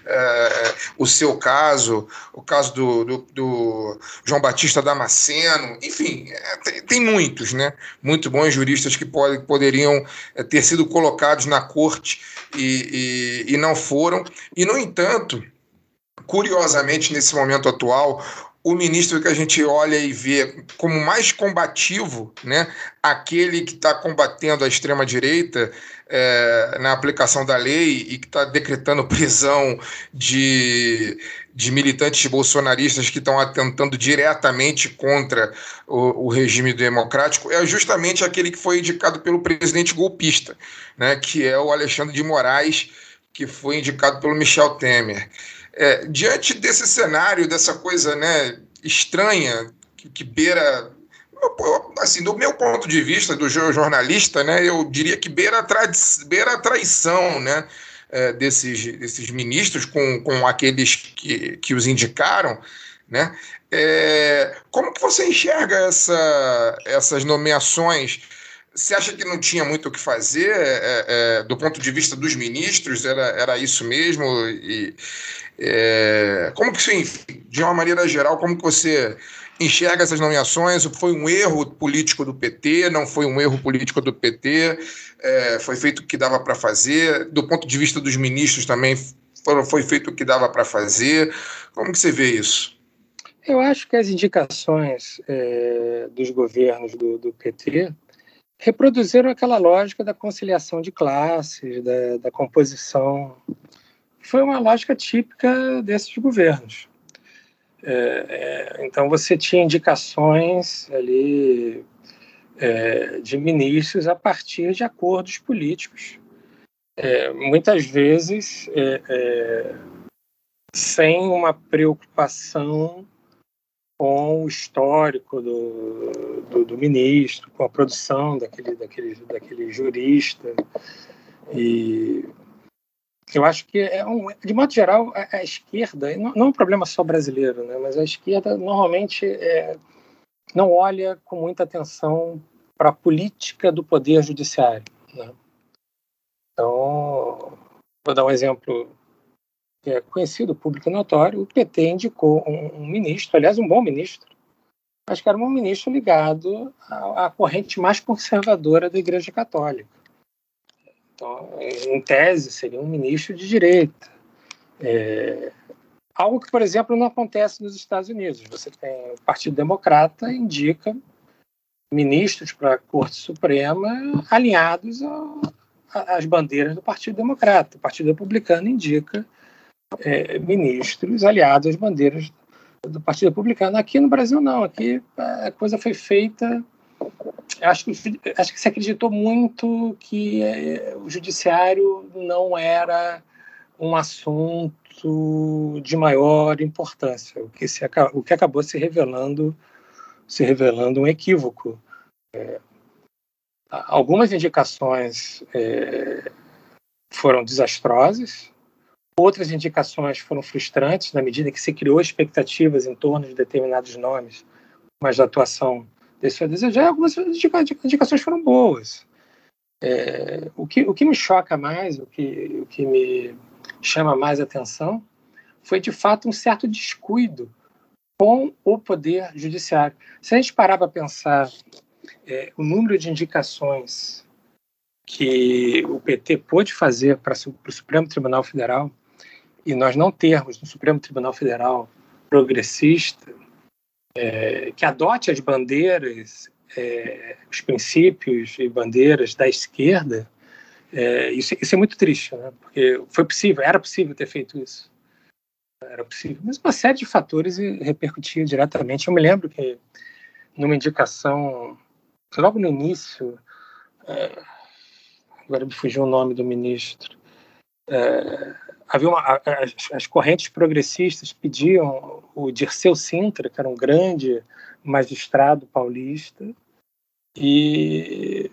é, o seu caso, o caso do, do, do João Batista Damasceno, enfim, é, tem, tem, muitos, né? Muito bons juristas que pode, poderiam ter sido colocados na corte e, e, e não foram. E no entanto curiosamente, nesse momento atual, o ministro que a gente olha e vê como mais combativo, né, aquele que está combatendo a extrema-direita é, na aplicação da lei e que está decretando prisão de, de militantes bolsonaristas que estão atentando diretamente contra o, o, regime democrático, é justamente aquele que foi indicado pelo presidente golpista, né, que é o Alexandre de Moraes, que foi indicado pelo Michel Temer. É, diante desse cenário, dessa coisa né, estranha, que, que beira assim, do meu ponto de vista, do jornalista, né, eu diria que beira a, beira a traição, né, é, desses, desses ministros com, com aqueles que, que os indicaram, né, é, como que você enxerga essa, essas nomeações? Você acha que não tinha muito o que fazer é, é, do ponto de vista dos ministros? Era, era isso mesmo? E, é, como que, enfim, de uma maneira geral, como que você enxerga essas nomeações? Foi um erro político do PT? Não foi um erro político do PT? É, foi feito o que dava para fazer? Do ponto de vista dos ministros também foi, foi feito o que dava para fazer? Como que você vê isso? Eu acho que as indicações é, dos governos do, do, PT reproduziram aquela lógica da conciliação de classes, da, da composição foi uma lógica típica desses governos. É, é, então você tinha indicações ali é, de ministros a partir de acordos políticos, é, muitas vezes é, é, sem uma preocupação com o histórico do, do, do, ministro, com a produção daquele, daquele, daquele jurista. E eu acho que, é um, de modo geral, a, a esquerda, não, não, é um problema só brasileiro, né, mas a esquerda normalmente é, não olha com muita atenção para a política do poder judiciário. Né? Então, vou dar um exemplo é conhecido, público notório: o PT indicou um, um ministro, aliás, um bom ministro, mas que era um ministro ligado à, à corrente mais conservadora da Igreja Católica. Então, em tese, seria um ministro de direita. É, algo que, por exemplo, não acontece nos Estados Unidos. Você tem o Partido Democrata indica ministros para a Corte Suprema alinhados às bandeiras do Partido Democrata. O Partido Republicano indica é, ministros aliados às bandeiras do Partido Republicano. Aqui no Brasil, não. Aqui a coisa foi feita acho que, acho que se acreditou muito que é, o judiciário não era um assunto de maior importância, o que, se, o que acabou se revelando se revelando um equívoco. É, algumas indicações é, foram desastrosas, outras indicações foram frustrantes na medida que se criou expectativas em torno de determinados nomes, mas a atuação a desejar, algumas indicações foram boas. É, o, que, o que me choca mais, o que, o que me chama mais atenção, foi de fato um certo descuido com o poder judiciário. Se a gente parar para pensar é, o número de indicações que o PT pôde fazer para o Supremo Tribunal Federal e nós não termos no Supremo Tribunal Federal progressista, é, que adote as bandeiras, é, os princípios e bandeiras da esquerda, é, isso, isso, é muito triste, né? porque foi possível, era possível ter feito isso. Era possível, mas uma série de fatores repercutia diretamente. Eu me lembro que numa indicação, logo no início, é, agora me fugiu o nome do ministro, é, havia uma, as, as, correntes progressistas pediam o Dirceu Sintra, que era um grande magistrado paulista, e,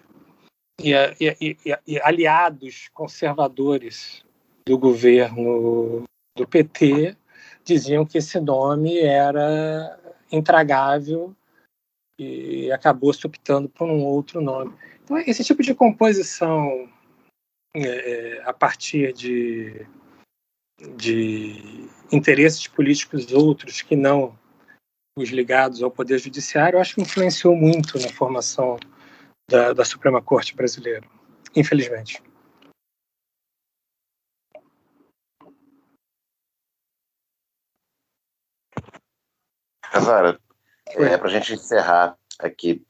e, e, e aliados conservadores do governo do PT diziam que esse nome era intragável e acabou se optando por um outro nome. Então, esse tipo de composição é, a partir de de interesses políticos outros que não os ligados ao Poder Judiciário, acho que influenciou muito na formação da, da Suprema Corte brasileira, infelizmente. Casara, é, para a gente encerrar aqui,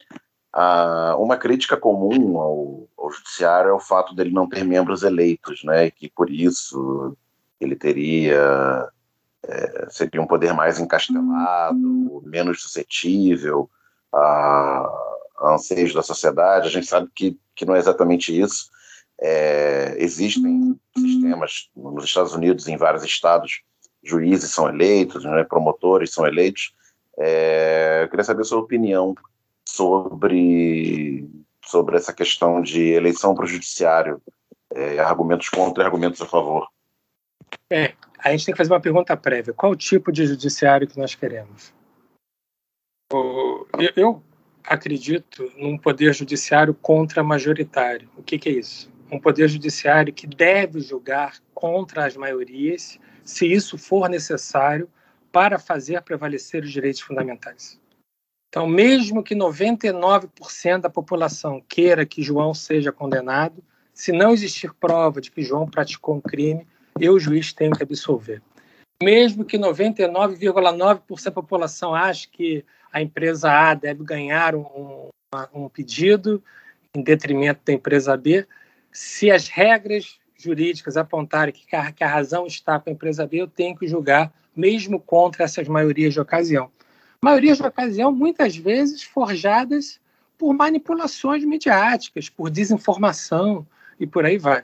uh, uma crítica comum ao, ao, judiciário é o fato dele não ter membros eleitos, né? Que por isso ele teria é, seria um poder mais encastelado, menos suscetível a, a anseios da sociedade. A gente sabe que, que não é exatamente isso. É, existem sistemas nos Estados Unidos, em vários estados, juízes são eleitos, né, promotores são eleitos. É, eu queria saber a sua opinião sobre, sobre essa questão de eleição para o judiciário, é, argumentos contra e argumentos a favor. É, a gente tem que fazer uma pergunta prévia. Qual o tipo de judiciário que nós queremos? Eu acredito num poder judiciário contra-majoritário. O que, que é isso? Um poder judiciário que deve julgar contra as maiorias, se isso for necessário, para fazer prevalecer os direitos fundamentais. Então, mesmo que 99% da população queira que João seja condenado, se não existir prova de que João praticou um crime, eu, juiz, tenho que absolver. Mesmo que 99,9% da população ache que a empresa A deve ganhar um, um pedido em detrimento da empresa B, se as regras jurídicas apontarem que que a razão está com a empresa B, eu tenho que julgar, mesmo contra essas maiorias de ocasião. Maiorias de ocasião, muitas vezes, forjadas por manipulações midiáticas, por desinformação e por aí vai.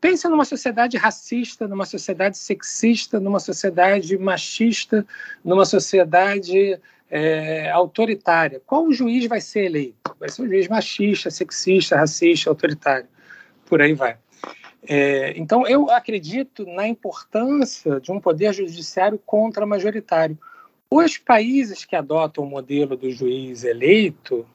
Pensa numa sociedade racista, numa sociedade sexista, numa sociedade machista, numa sociedade é, autoritária. Qual juiz vai ser eleito? Vai ser um juiz machista, sexista, racista, autoritário. Por aí vai. É, então, eu acredito na importância de um poder judiciário contra-majoritário. Os países que adotam o modelo do juiz eleito,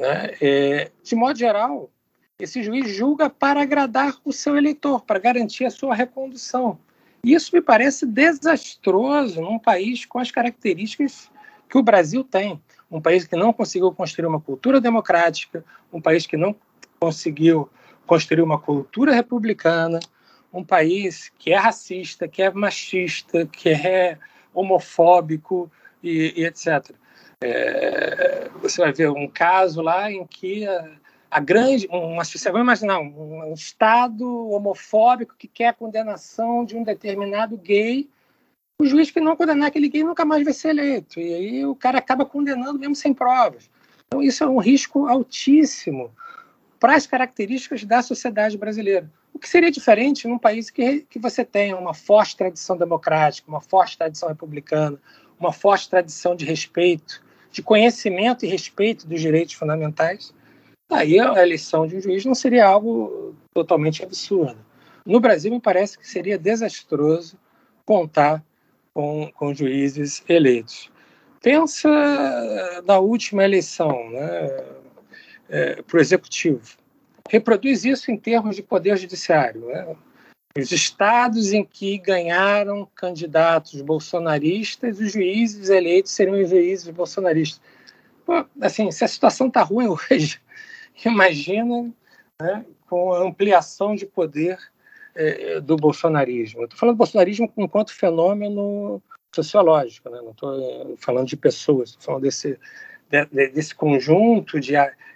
né, é, de modo geral, esse juiz julga para agradar o seu eleitor, para garantir a sua recondução. Isso me parece desastroso num país com as características que o Brasil tem. Um país que não conseguiu construir uma cultura democrática, um país que não conseguiu construir uma cultura republicana, um país que é racista, que é machista, que é homofóbico e, e etc. É, você vai ver um caso lá em que a grande, uma, você vai imaginar um, um Estado homofóbico que quer a condenação de um determinado gay, o juiz que não condenar aquele gay nunca mais vai ser eleito. E aí o cara acaba condenando mesmo sem provas. Então isso é um risco altíssimo para as características da sociedade brasileira. O que seria diferente num país que, que você tenha uma forte tradição democrática, uma forte tradição republicana, uma forte tradição de respeito, de conhecimento e respeito dos direitos fundamentais, aí a eleição de um juiz não seria algo totalmente absurdo. No Brasil, me parece que seria desastroso contar com, com juízes eleitos. Pensa na última eleição né, é, para o executivo. Reproduz isso em termos de poder judiciário. Né? Os estados em que ganharam candidatos bolsonaristas, os juízes eleitos seriam os juízes bolsonaristas. Pô, assim, se a situação está ruim hoje, imagina né, com a ampliação de poder é, do bolsonarismo. Estou falando do bolsonarismo enquanto fenômeno sociológico, né? não estou é, falando de pessoas, estou falando desse, de, desse conjunto de,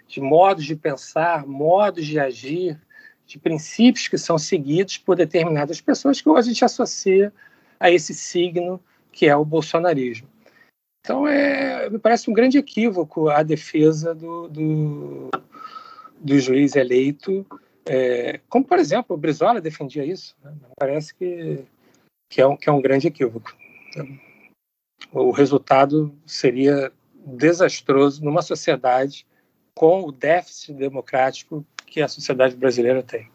de modos de pensar, modos de agir, de princípios que são seguidos por determinadas pessoas que hoje a gente associa a esse signo que é o bolsonarismo. Então, é, me parece um grande equívoco a defesa do, do, do juiz eleito, é, como, por exemplo, o Brizola defendia isso. Né? Parece que, que, é um, que é um grande equívoco. O resultado seria desastroso numa sociedade com o déficit democrático que a sociedade brasileira tem.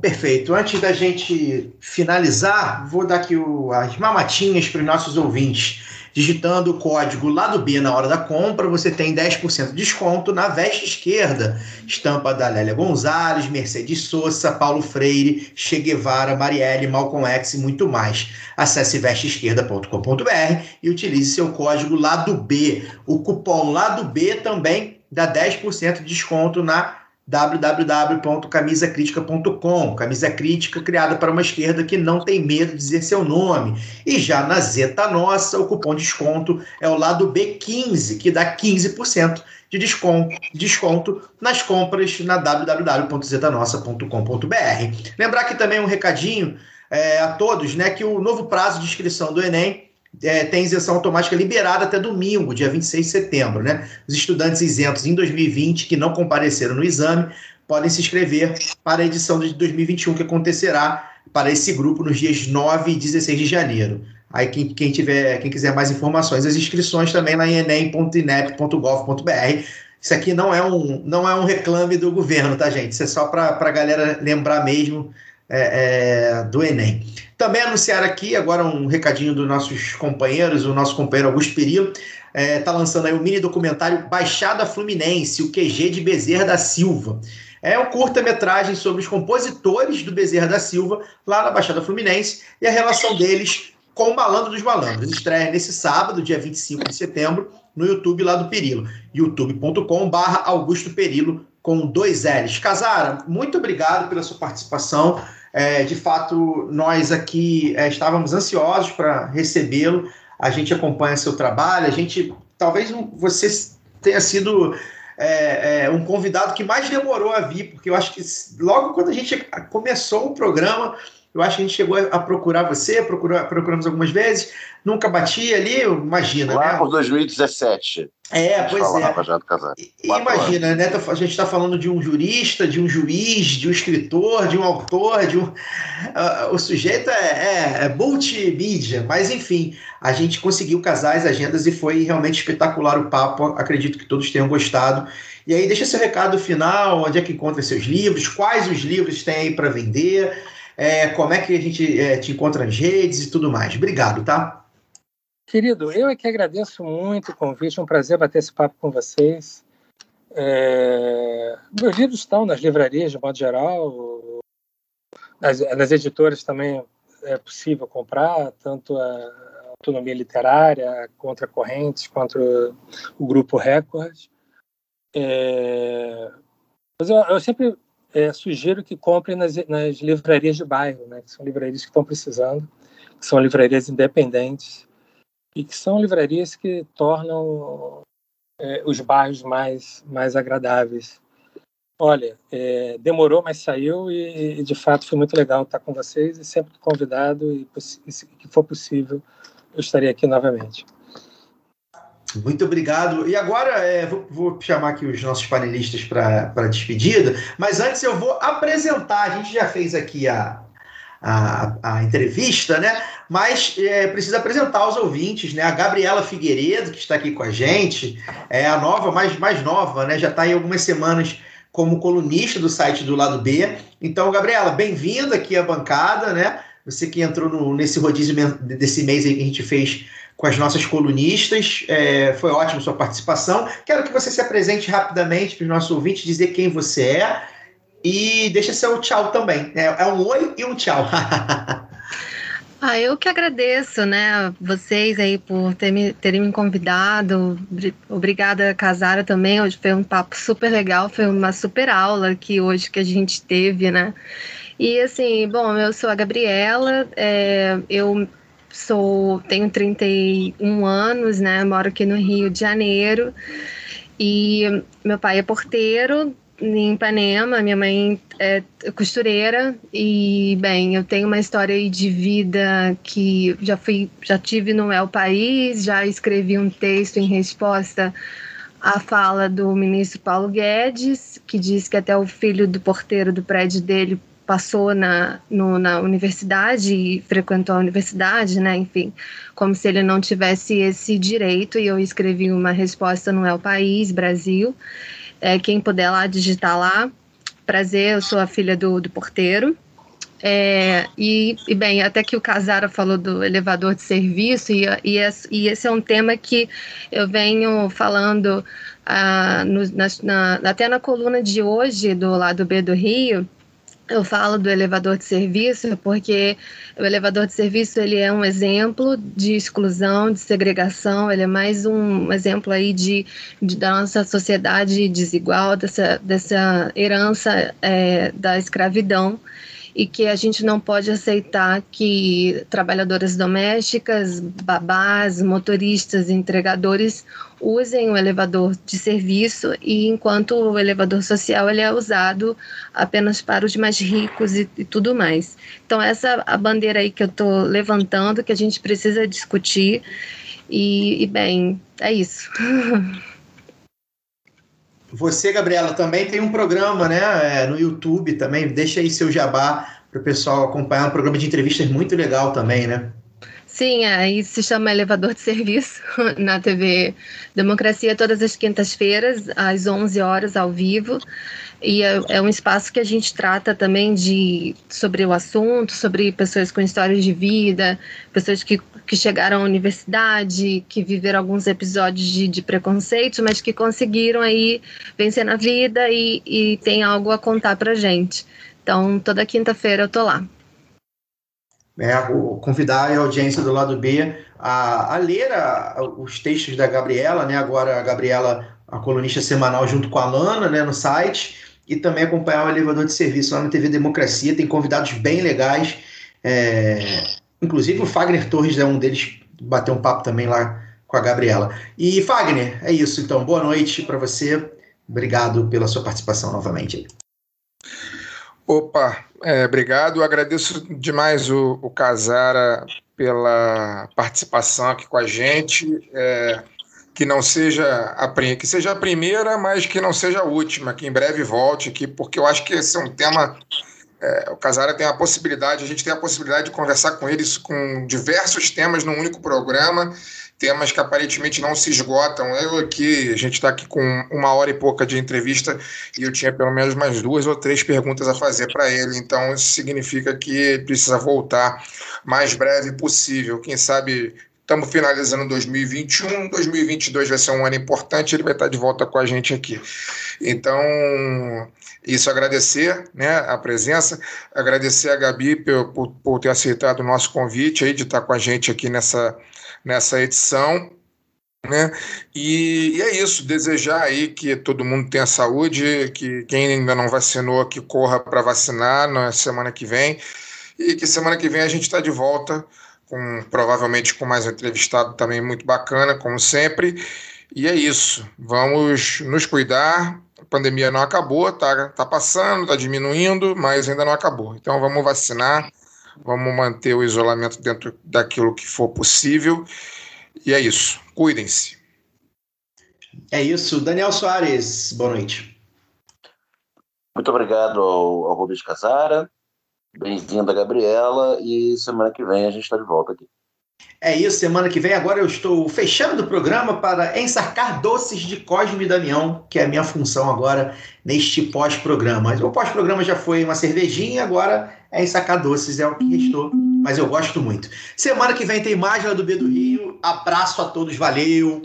Perfeito. Antes da gente finalizar, vou dar aqui o, as mamatinhas para os nossos ouvintes. Digitando o código lado B na hora da compra, você tem 10% de desconto na veste esquerda. Estampa da Lélia Gonzalez, Mercedes Sosa, Paulo Freire, Che Guevara, Marielle, Malcolm X e muito mais. Acesse vesteesquerda.com.br e utilize seu código lado B. O cupom lado B também dá 10% de desconto na www.camisacritica.com. Camisa crítica criada para uma esquerda que não tem medo de dizer seu nome. E já na Zeta Nossa, o cupom de desconto é o lado B15, que dá 15% de desconto, desconto nas compras na www.zetanossa.com.br. Lembrar que também um recadinho é, a todos, né, que o novo prazo de inscrição do Enem é, tem isenção automática liberada até domingo, dia 26 de setembro. Né? Os estudantes isentos em 2020 que não compareceram no exame podem se inscrever para a edição de 2021 que acontecerá para esse grupo nos dias 9 e 16 de janeiro. Aí quem, quem tiver, quem quiser mais informações, as inscrições também em enem.inep.gov.br. Isso aqui não é um não é um reclame do governo, tá, gente? Isso é só para a galera lembrar mesmo é, é, do Enem. Também anunciar aqui, agora um recadinho dos nossos companheiros, o nosso companheiro Augusto Perillo está é, tá lançando aí o um mini documentário Baixada Fluminense, o QG de Bezerra da Silva. É um curta-metragem sobre os compositores do Bezerra da Silva, lá na Baixada Fluminense, e a relação deles com o Malandro dos Malandros. Estreia nesse sábado, dia 25 de setembro, no YouTube lá do Perilo, youtube.com.br Augusto Perilo, com dois L's. Casara, muito obrigado pela sua participação. É, de fato, nós aqui é, estávamos ansiosos para recebê-lo. A gente acompanha seu trabalho. A gente, talvez você tenha sido é, é, um convidado que mais demorou a vir, porque eu acho que logo quando a gente começou o programa, eu acho que a gente chegou a procurar você, procurou, procuramos algumas vezes, nunca batia ali, imagina. Lá né? por 2017. É, pois é. Já do casar. Imagina, né? A gente está falando de um jurista, de um juiz, de um escritor, de um autor, de um. Uh, o sujeito é, é, é multimídia, mas enfim, a gente conseguiu casar as agendas e foi realmente espetacular o papo. Acredito que todos tenham gostado. E aí, deixa seu recado final, onde é que encontra seus livros, quais os livros tem aí para vender é, como é que a gente é, te encontra nas redes e tudo mais. Obrigado, tá? Querido, eu é que agradeço muito o convite, é um prazer bater esse papo com vocês. É, meus livros estão nas livrarias, de modo geral, nas, nas editoras também é possível comprar, tanto a Autonomia Literária, Contra Correntes, contra o Grupo Record. É, mas eu, eu sempre é, sugiro que comprem nas, nas, livrarias de bairro, né, que são livrarias que estão precisando, que são livrarias independentes e que são livrarias que tornam é, os bairros mais, mais agradáveis. Olha, é, demorou, mas saiu e, e, de fato foi muito legal estar com vocês e sempre convidado e, se que for possível eu estarei aqui novamente. Muito obrigado. E agora é, vou, vou, chamar aqui os nossos panelistas para despedida, mas antes eu vou apresentar. A gente já fez aqui a, a, a entrevista, né? Mas é, precisa apresentar os ouvintes, né? A Gabriela Figueiredo, que está aqui com a gente, é a nova, mais, mais nova, né? Já está em algumas semanas como colunista do site do Lado B. Então, Gabriela, bem-vinda aqui à bancada, né? Você que entrou no, nesse rodízio desse mês aí que a gente fez com as nossas colunistas. É, foi ótimo sua participação. Quero que você se apresente rapidamente para os nossos ouvintes, dizer quem você é e deixa seu tchau também. É, é um oi e um tchau. Ah, eu que agradeço, né, vocês aí por ter me, terem me convidado. Obrigada, Casara, também. Hoje foi um papo super legal, foi uma super aula aqui hoje que a gente teve, né? E assim, bom, eu sou a Gabriela, é, eu sou tenho 31 anos, né? Moro aqui no Rio de Janeiro. E meu pai é porteiro em Ipanema, minha mãe é costureira e bem, eu tenho uma história de vida que já fui, já tive no El País, já escrevi um texto em resposta à fala do ministro Paulo Guedes, que diz que até o filho do porteiro do prédio dele passou na, no, na universidade e frequentou a universidade, né? Enfim, como se ele não tivesse esse direito. E eu escrevi uma resposta no El País, Brasil. É, quem puder lá digitar lá. Prazer, eu sou a filha do, do porteiro. É, e, e, bem, até que o Casara falou do elevador de serviço, e, e, esse, e esse é um tema que eu venho falando ah, no, na, na, até na coluna de hoje do lado B do Rio, eu falo do elevador de serviço porque o elevador de serviço ele é um exemplo de exclusão, de segregação, ele é mais um exemplo aí de, de da nossa sociedade desigual, dessa, dessa herança é, da escravidão e que a gente não pode aceitar que trabalhadoras domésticas, babás, motoristas, entregadores usem o elevador de serviço e enquanto o elevador social ele é usado apenas para os mais ricos e, e tudo mais. Então essa a bandeira aí que eu estou levantando que a gente precisa discutir e, e bem é isso. Você, Gabriela, também tem um programa né, é, no YouTube também. Deixa aí seu jabá para o pessoal acompanhar um programa de entrevistas muito legal também, né? Sim, aí se chama Elevador de Serviço na TV Democracia todas as quintas-feiras às 11 horas ao vivo e é, é, um espaço que a gente trata também de sobre o assunto, sobre pessoas com histórias de vida, pessoas que, que chegaram à universidade, que viveram alguns episódios de, de preconceito, mas que conseguiram aí vencer na vida e, e tem algo a contar pra gente. Então, toda quinta-feira eu tô lá. É, convidar a audiência do lado B a, a ler a, os textos da Gabriela, né? Agora a Gabriela, a colunista semanal junto com a Lana, né, no site e também acompanhar o elevador de serviço lá na TV Democracia. Tem convidados bem legais. É, inclusive o Fagner Torres é um deles, bateu um papo também lá com a Gabriela. E Fagner, é isso então. Boa noite para você. Obrigado pela sua participação novamente. Opa, é, obrigado. Agradeço demais o, o Casara pela participação aqui com a gente. É, que não seja a que seja a primeira, mas que não seja a última, que em breve volte aqui, porque eu acho que esse é um tema. É, o Casara tem a possibilidade, a gente tem a possibilidade de conversar com eles com diversos temas num único programa, temas que aparentemente não se esgotam. Eu aqui, a gente está aqui com uma hora e pouca de entrevista e eu tinha pelo menos mais duas ou três perguntas a fazer para ele, então isso significa que precisa voltar mais breve possível. Quem sabe Estamos finalizando 2021, 2022 vai ser um ano importante, ele vai estar de volta com a gente aqui. Então, isso agradecer né, a presença, agradecer a Gabi por, por, por ter aceitado o nosso convite aí de estar com a gente aqui nessa, nessa edição. Né? E, e, é isso, desejar aí que todo mundo tenha saúde, que quem ainda não vacinou, que corra para vacinar na semana que vem, e que semana que vem a gente está de volta com provavelmente com mais entrevistado também muito bacana, como sempre. E é isso. Vamos nos cuidar. A pandemia não acabou, tá, tá passando, tá diminuindo, mas ainda não acabou. Então vamos vacinar, vamos manter o isolamento dentro daquilo que for possível. E é isso. Cuidem-se. É isso. Daniel Soares, boa noite. Muito obrigado ao, ao Rubens Casara. Bem-vinda, Gabriela, e semana que vem a gente está de volta aqui. É isso, semana que vem agora eu estou fechando o programa para ensarcar doces de Cosme e Damião, que é a minha função agora neste pós-programa. O pós-programa já foi uma cervejinha, agora é ensacar doces, é o que restou, mas eu gosto muito. Semana que vem tem mais lá do B do Rio. Abraço a todos, valeu!